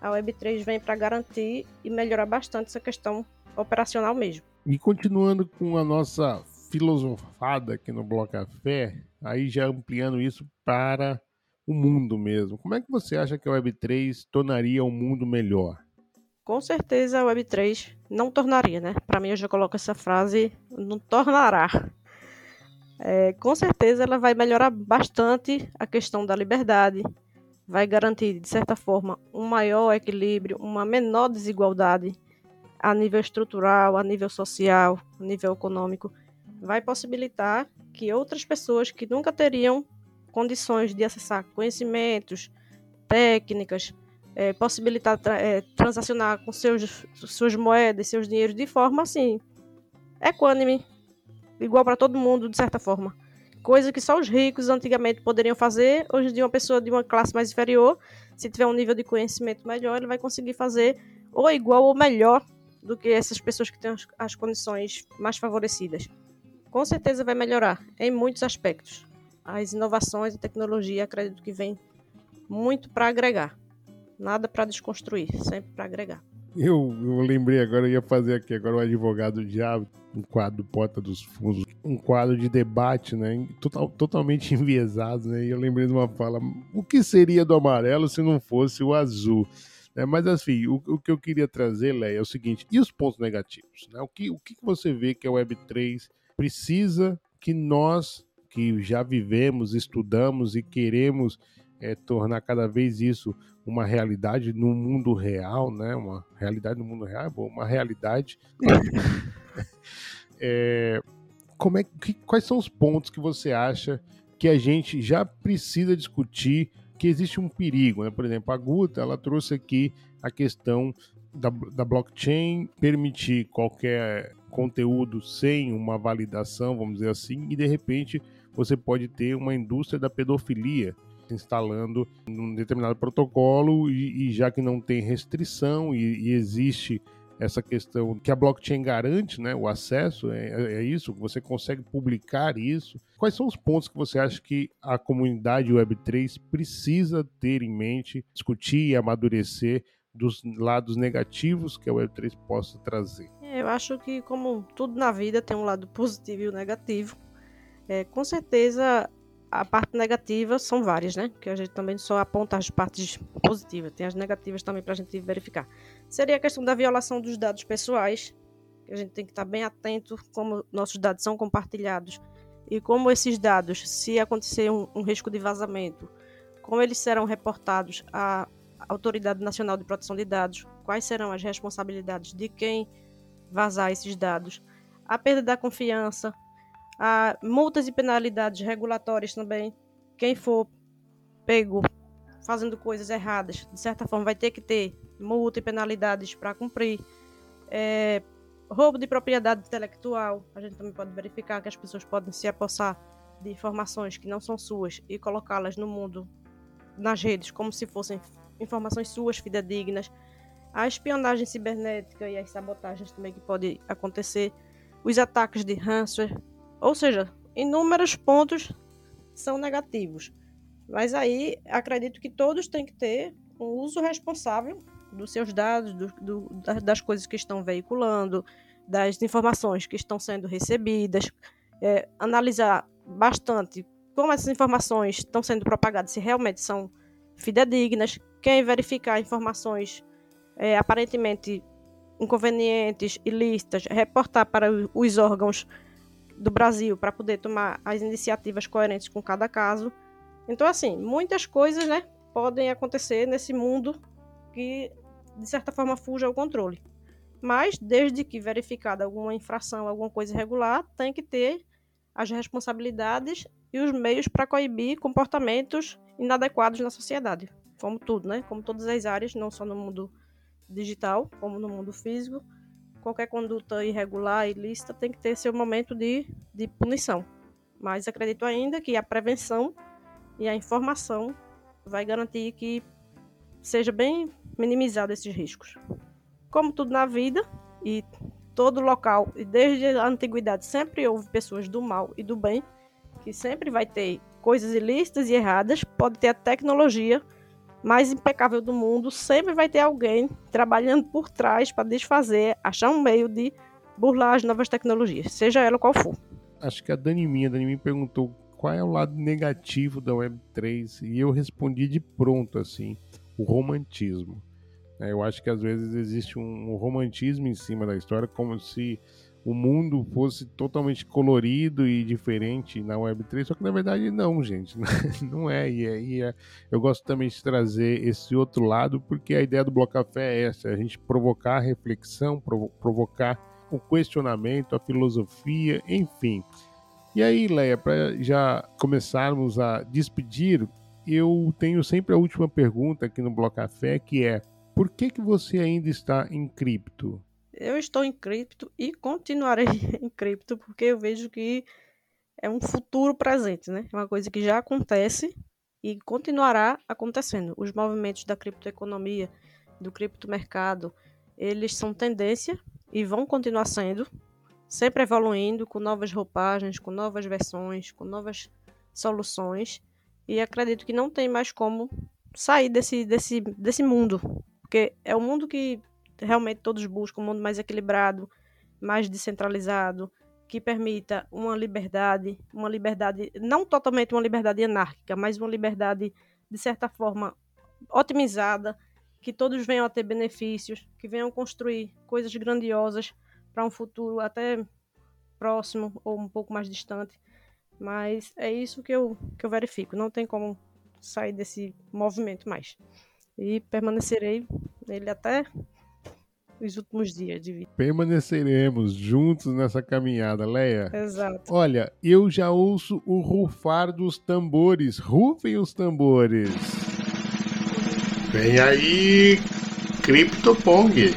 A Web3 vem para garantir e melhorar bastante essa questão operacional mesmo. E continuando com a nossa filosofada aqui no Bloco Café, aí já ampliando isso para o mundo mesmo. Como é que você acha que a Web3 tornaria o mundo melhor? Com certeza a Web3 não tornaria, né? Para mim eu já coloco essa frase, não tornará. É, com certeza ela vai melhorar bastante a questão da liberdade, vai garantir, de certa forma, um maior equilíbrio, uma menor desigualdade a nível estrutural, a nível social, a nível econômico, vai possibilitar que outras pessoas que nunca teriam condições de acessar conhecimentos, técnicas, é, possibilitar tra é, transacionar com seus, suas moedas, seus dinheiros de forma assim, equânime, igual para todo mundo, de certa forma. Coisa que só os ricos antigamente poderiam fazer, hoje em dia uma pessoa de uma classe mais inferior, se tiver um nível de conhecimento melhor, ele vai conseguir fazer ou igual ou melhor do que essas pessoas que têm as, as condições mais favorecidas. Com certeza vai melhorar em muitos aspectos. As inovações e tecnologia acredito que vem muito para agregar. Nada para desconstruir, sempre para agregar. Eu, eu, lembrei agora, eu ia fazer aqui agora o advogado diabo, um quadro Porta dos Fundos, um quadro de debate, né? Total, totalmente enviesado, né? E eu lembrei de uma fala: o que seria do amarelo se não fosse o azul? É, mas assim, o, o, que eu queria trazer, Léa, é o seguinte: e os pontos negativos? Né? O, que, o que você vê que a Web3 precisa que nós, que já vivemos, estudamos e queremos é, tornar cada vez isso uma realidade no mundo real, né? Uma realidade no mundo real, é bom, uma realidade. é, como é que, quais são os pontos que você acha que a gente já precisa discutir que existe um perigo. Né? Por exemplo, a Guta ela trouxe aqui a questão da, da blockchain permitir qualquer conteúdo sem uma validação, vamos dizer assim, e de repente você pode ter uma indústria da pedofilia instalando um determinado protocolo e, e já que não tem restrição e, e existe essa questão que a blockchain garante, né, o acesso, é, é, é, isso, você consegue publicar isso. Quais são os pontos que você acha que a comunidade Web3 precisa ter em mente, discutir e amadurecer dos lados negativos que a Web3 possa trazer? É, eu acho que, como tudo na vida, tem um lado positivo e um negativo. É, com certeza, a parte negativa são várias, né? Que a gente também só aponta as partes positivas, tem as negativas também para a gente verificar. Seria a questão da violação dos dados pessoais, que a gente tem que estar bem atento como nossos dados são compartilhados e como esses dados, se acontecer um, um risco de vazamento, como eles serão reportados à Autoridade Nacional de Proteção de Dados, quais serão as responsabilidades de quem vazar esses dados, a perda da confiança, a multas e penalidades regulatórias também. Quem for pego fazendo coisas erradas, de certa forma, vai ter que ter multa e penalidades para cumprir. É, roubo de propriedade intelectual, a gente também pode verificar que as pessoas podem se apossar de informações que não são suas e colocá-las no mundo, nas redes, como se fossem informações suas fidedignas. A espionagem cibernética e as sabotagens também que podem acontecer, os ataques de ransomware, ou seja, inúmeros pontos são negativos. Mas aí acredito que todos têm que ter um uso responsável dos seus dados, do, do, das coisas que estão veiculando, das informações que estão sendo recebidas, é, analisar bastante como essas informações estão sendo propagadas, se realmente são fidedignas, quem verificar informações é, aparentemente inconvenientes, ilícitas, reportar para os órgãos do Brasil para poder tomar as iniciativas coerentes com cada caso. Então, assim, muitas coisas né, podem acontecer nesse mundo que de certa forma fuja ao controle. Mas, desde que verificada alguma infração, alguma coisa irregular, tem que ter as responsabilidades e os meios para coibir comportamentos inadequados na sociedade. Como tudo, né? Como todas as áreas, não só no mundo digital, como no mundo físico. Qualquer conduta irregular, ilícita, tem que ter seu momento de, de punição. Mas acredito ainda que a prevenção e a informação vai garantir que seja bem minimizado esses riscos. Como tudo na vida e todo local, e desde a antiguidade sempre houve pessoas do mal e do bem, que sempre vai ter coisas ilícitas e erradas, pode ter a tecnologia mais impecável do mundo, sempre vai ter alguém trabalhando por trás para desfazer, achar um meio de burlar as novas tecnologias, seja ela qual for. Acho que a Dani Minha, a Dani Minha perguntou qual é o lado negativo da Web3 e eu respondi de pronto assim o romantismo. É, eu acho que às vezes existe um, romantismo em cima da história, como se o mundo fosse totalmente colorido e diferente na Web3, só que na verdade não, gente, não é. E, é, e é. eu gosto também de trazer esse outro lado, porque a ideia do Bloco Café é essa, é a gente provocar a reflexão, provo provocar o questionamento, a filosofia, enfim. E aí, Leia, para já começarmos a despedir, eu tenho sempre a última pergunta aqui no Bloco Café, que é: por que, que você ainda está em cripto? Eu estou em cripto e continuarei em cripto porque eu vejo que é um futuro presente, né? É uma coisa que já acontece e continuará acontecendo. Os movimentos da criptoeconomia, do criptomercado, eles são tendência e vão continuar sendo, sempre evoluindo com novas roupagens, com novas versões, com novas soluções. E acredito que não tem mais como sair desse, desse, desse mundo. Porque é o mundo que realmente todos buscam, um mundo mais equilibrado, mais descentralizado, que permita uma liberdade, uma liberdade, não totalmente uma liberdade anárquica, mas uma liberdade, de certa forma, otimizada, que todos venham a ter benefícios, que venham construir coisas grandiosas para um futuro até próximo ou um pouco mais distante. Mas é isso que eu, que eu verifico. Não tem como sair desse movimento mais. E permanecerei nele até os últimos dias de vida. Permaneceremos juntos nessa caminhada, Leia. Exato. Olha, eu já ouço o rufar dos tambores. Rufem os tambores. Vem aí, CryptoPong.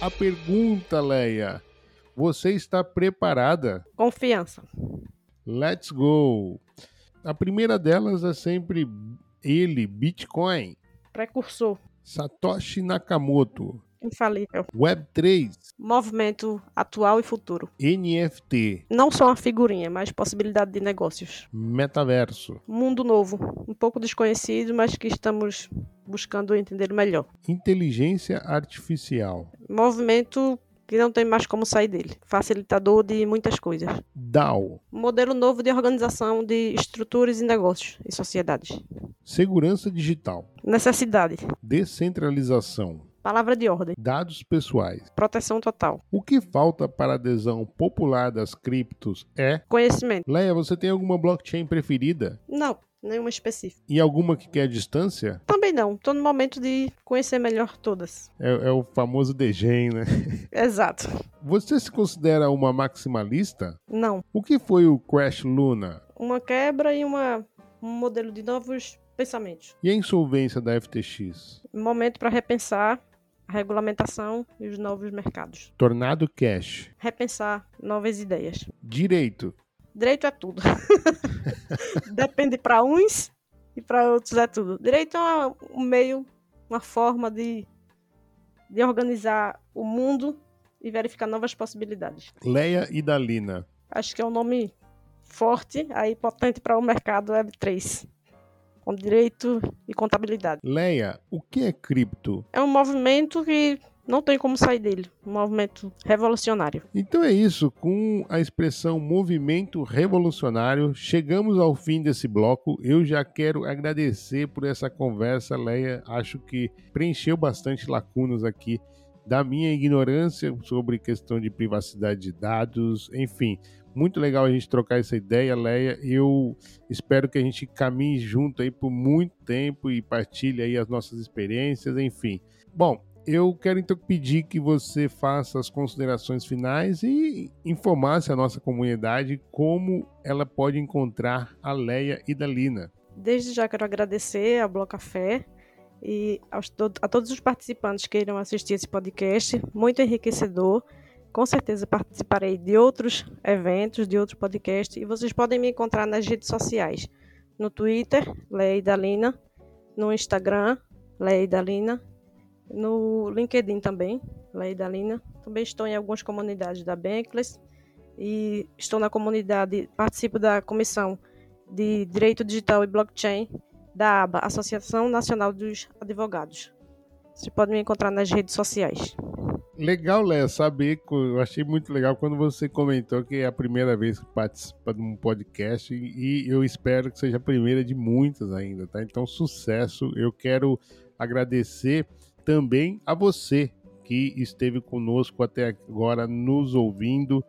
A pergunta, Leia. Você está preparada? Confiança. Let's go. A primeira delas é sempre ele, Bitcoin. Precursor. Satoshi Nakamoto. Infalível. Web3. Movimento atual e futuro. NFT. Não só uma figurinha, mas possibilidade de negócios. Metaverso. Mundo novo. Um pouco desconhecido, mas que estamos buscando entender melhor. Inteligência artificial. Movimento que não tem mais como sair dele. Facilitador de muitas coisas. DAO. Modelo novo de organização de estruturas e negócios e sociedades. Segurança digital. Necessidade. Descentralização. Palavra de ordem. Dados pessoais. Proteção total. O que falta para a adesão popular das criptos é. Conhecimento. Leia, você tem alguma blockchain preferida? Não, nenhuma específica. E alguma que quer distância? Também não. Estou no momento de conhecer melhor todas. É, é o famoso degen, né? Exato. Você se considera uma maximalista? Não. O que foi o Crash Luna? Uma quebra e uma, um modelo de novos pensamentos. E a insolvência da FTX? Momento para repensar a regulamentação e os novos mercados. Tornado Cash. Repensar novas ideias. Direito. Direito é tudo. Depende para uns e para outros é tudo. Direito é um meio, uma forma de, de organizar o mundo e verificar novas possibilidades. Leia e Dalina. Acho que é um nome forte, aí potente para o mercado Web3 com direito e contabilidade. Leia, o que é cripto? É um movimento que não tem como sair dele, um movimento revolucionário. Então é isso, com a expressão movimento revolucionário, chegamos ao fim desse bloco. Eu já quero agradecer por essa conversa, Leia. Acho que preencheu bastante lacunas aqui da minha ignorância sobre questão de privacidade de dados, enfim. Muito legal a gente trocar essa ideia, Leia. Eu espero que a gente caminhe junto aí por muito tempo e partilhe aí as nossas experiências, enfim. Bom, eu quero então pedir que você faça as considerações finais e informasse a nossa comunidade como ela pode encontrar a Leia e Dalina. Desde já quero agradecer ao Bloco Café e aos, a todos os participantes que irão assistir esse podcast, muito enriquecedor. Com certeza participarei de outros eventos, de outros podcasts, e vocês podem me encontrar nas redes sociais. No Twitter, Leia Dalina, no Instagram, Leia Dalina, no LinkedIn também, Leia Dalina. Também estou em algumas comunidades da Bankless e estou na comunidade, participo da comissão de Direito Digital e Blockchain da ABA, Associação Nacional dos Advogados. Você pode me encontrar nas redes sociais. Legal, Léa, saber. Eu achei muito legal quando você comentou que é a primeira vez que participa de um podcast e eu espero que seja a primeira de muitas ainda, tá? Então, sucesso. Eu quero agradecer também a você que esteve conosco até agora, nos ouvindo.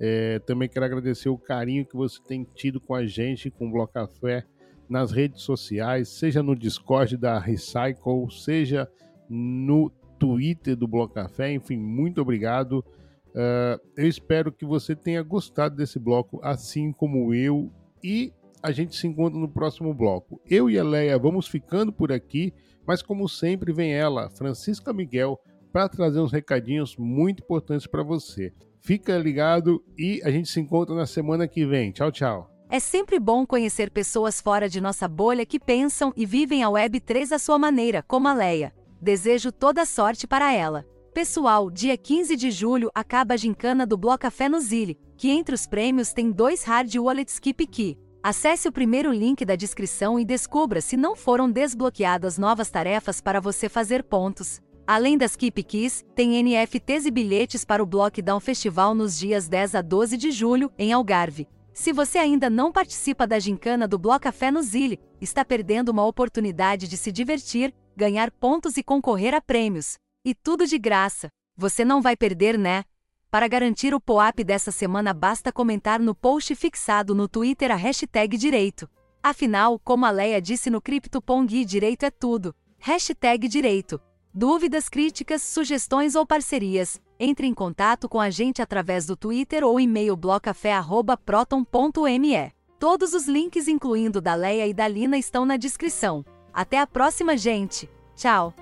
É, também quero agradecer o carinho que você tem tido com a gente, com o Bloco Café, nas redes sociais, seja no Discord da Recycle, seja no Twitter do Bloco Café. Enfim, muito obrigado. Uh, eu espero que você tenha gostado desse bloco, assim como eu. E a gente se encontra no próximo bloco. Eu e a Leia vamos ficando por aqui, mas como sempre, vem ela, Francisca Miguel, para trazer uns recadinhos muito importantes para você. Fica ligado e a gente se encontra na semana que vem. Tchau, tchau. É sempre bom conhecer pessoas fora de nossa bolha que pensam e vivem a Web3 à sua maneira, como a Leia. Desejo toda sorte para ela. Pessoal, dia 15 de julho acaba a gincana do Bloco Café no Zile, que entre os prêmios tem dois hard wallets Keep Key. Acesse o primeiro link da descrição e descubra se não foram desbloqueadas novas tarefas para você fazer pontos. Além das Keep Keys, tem NFTs e bilhetes para o Blockdown Festival nos dias 10 a 12 de julho, em Algarve. Se você ainda não participa da gincana do Bloco Café no Zile, está perdendo uma oportunidade de se divertir, ganhar pontos e concorrer a prêmios. E tudo de graça. Você não vai perder, né? Para garantir o POAP dessa semana basta comentar no post fixado no Twitter a hashtag direito. Afinal, como a Leia disse no CryptoPong, direito é tudo. Hashtag direito. Dúvidas, críticas, sugestões ou parcerias, entre em contato com a gente através do Twitter ou e-mail blocafé.proton.me. Todos os links, incluindo da Leia e da Lina, estão na descrição. Até a próxima, gente! Tchau!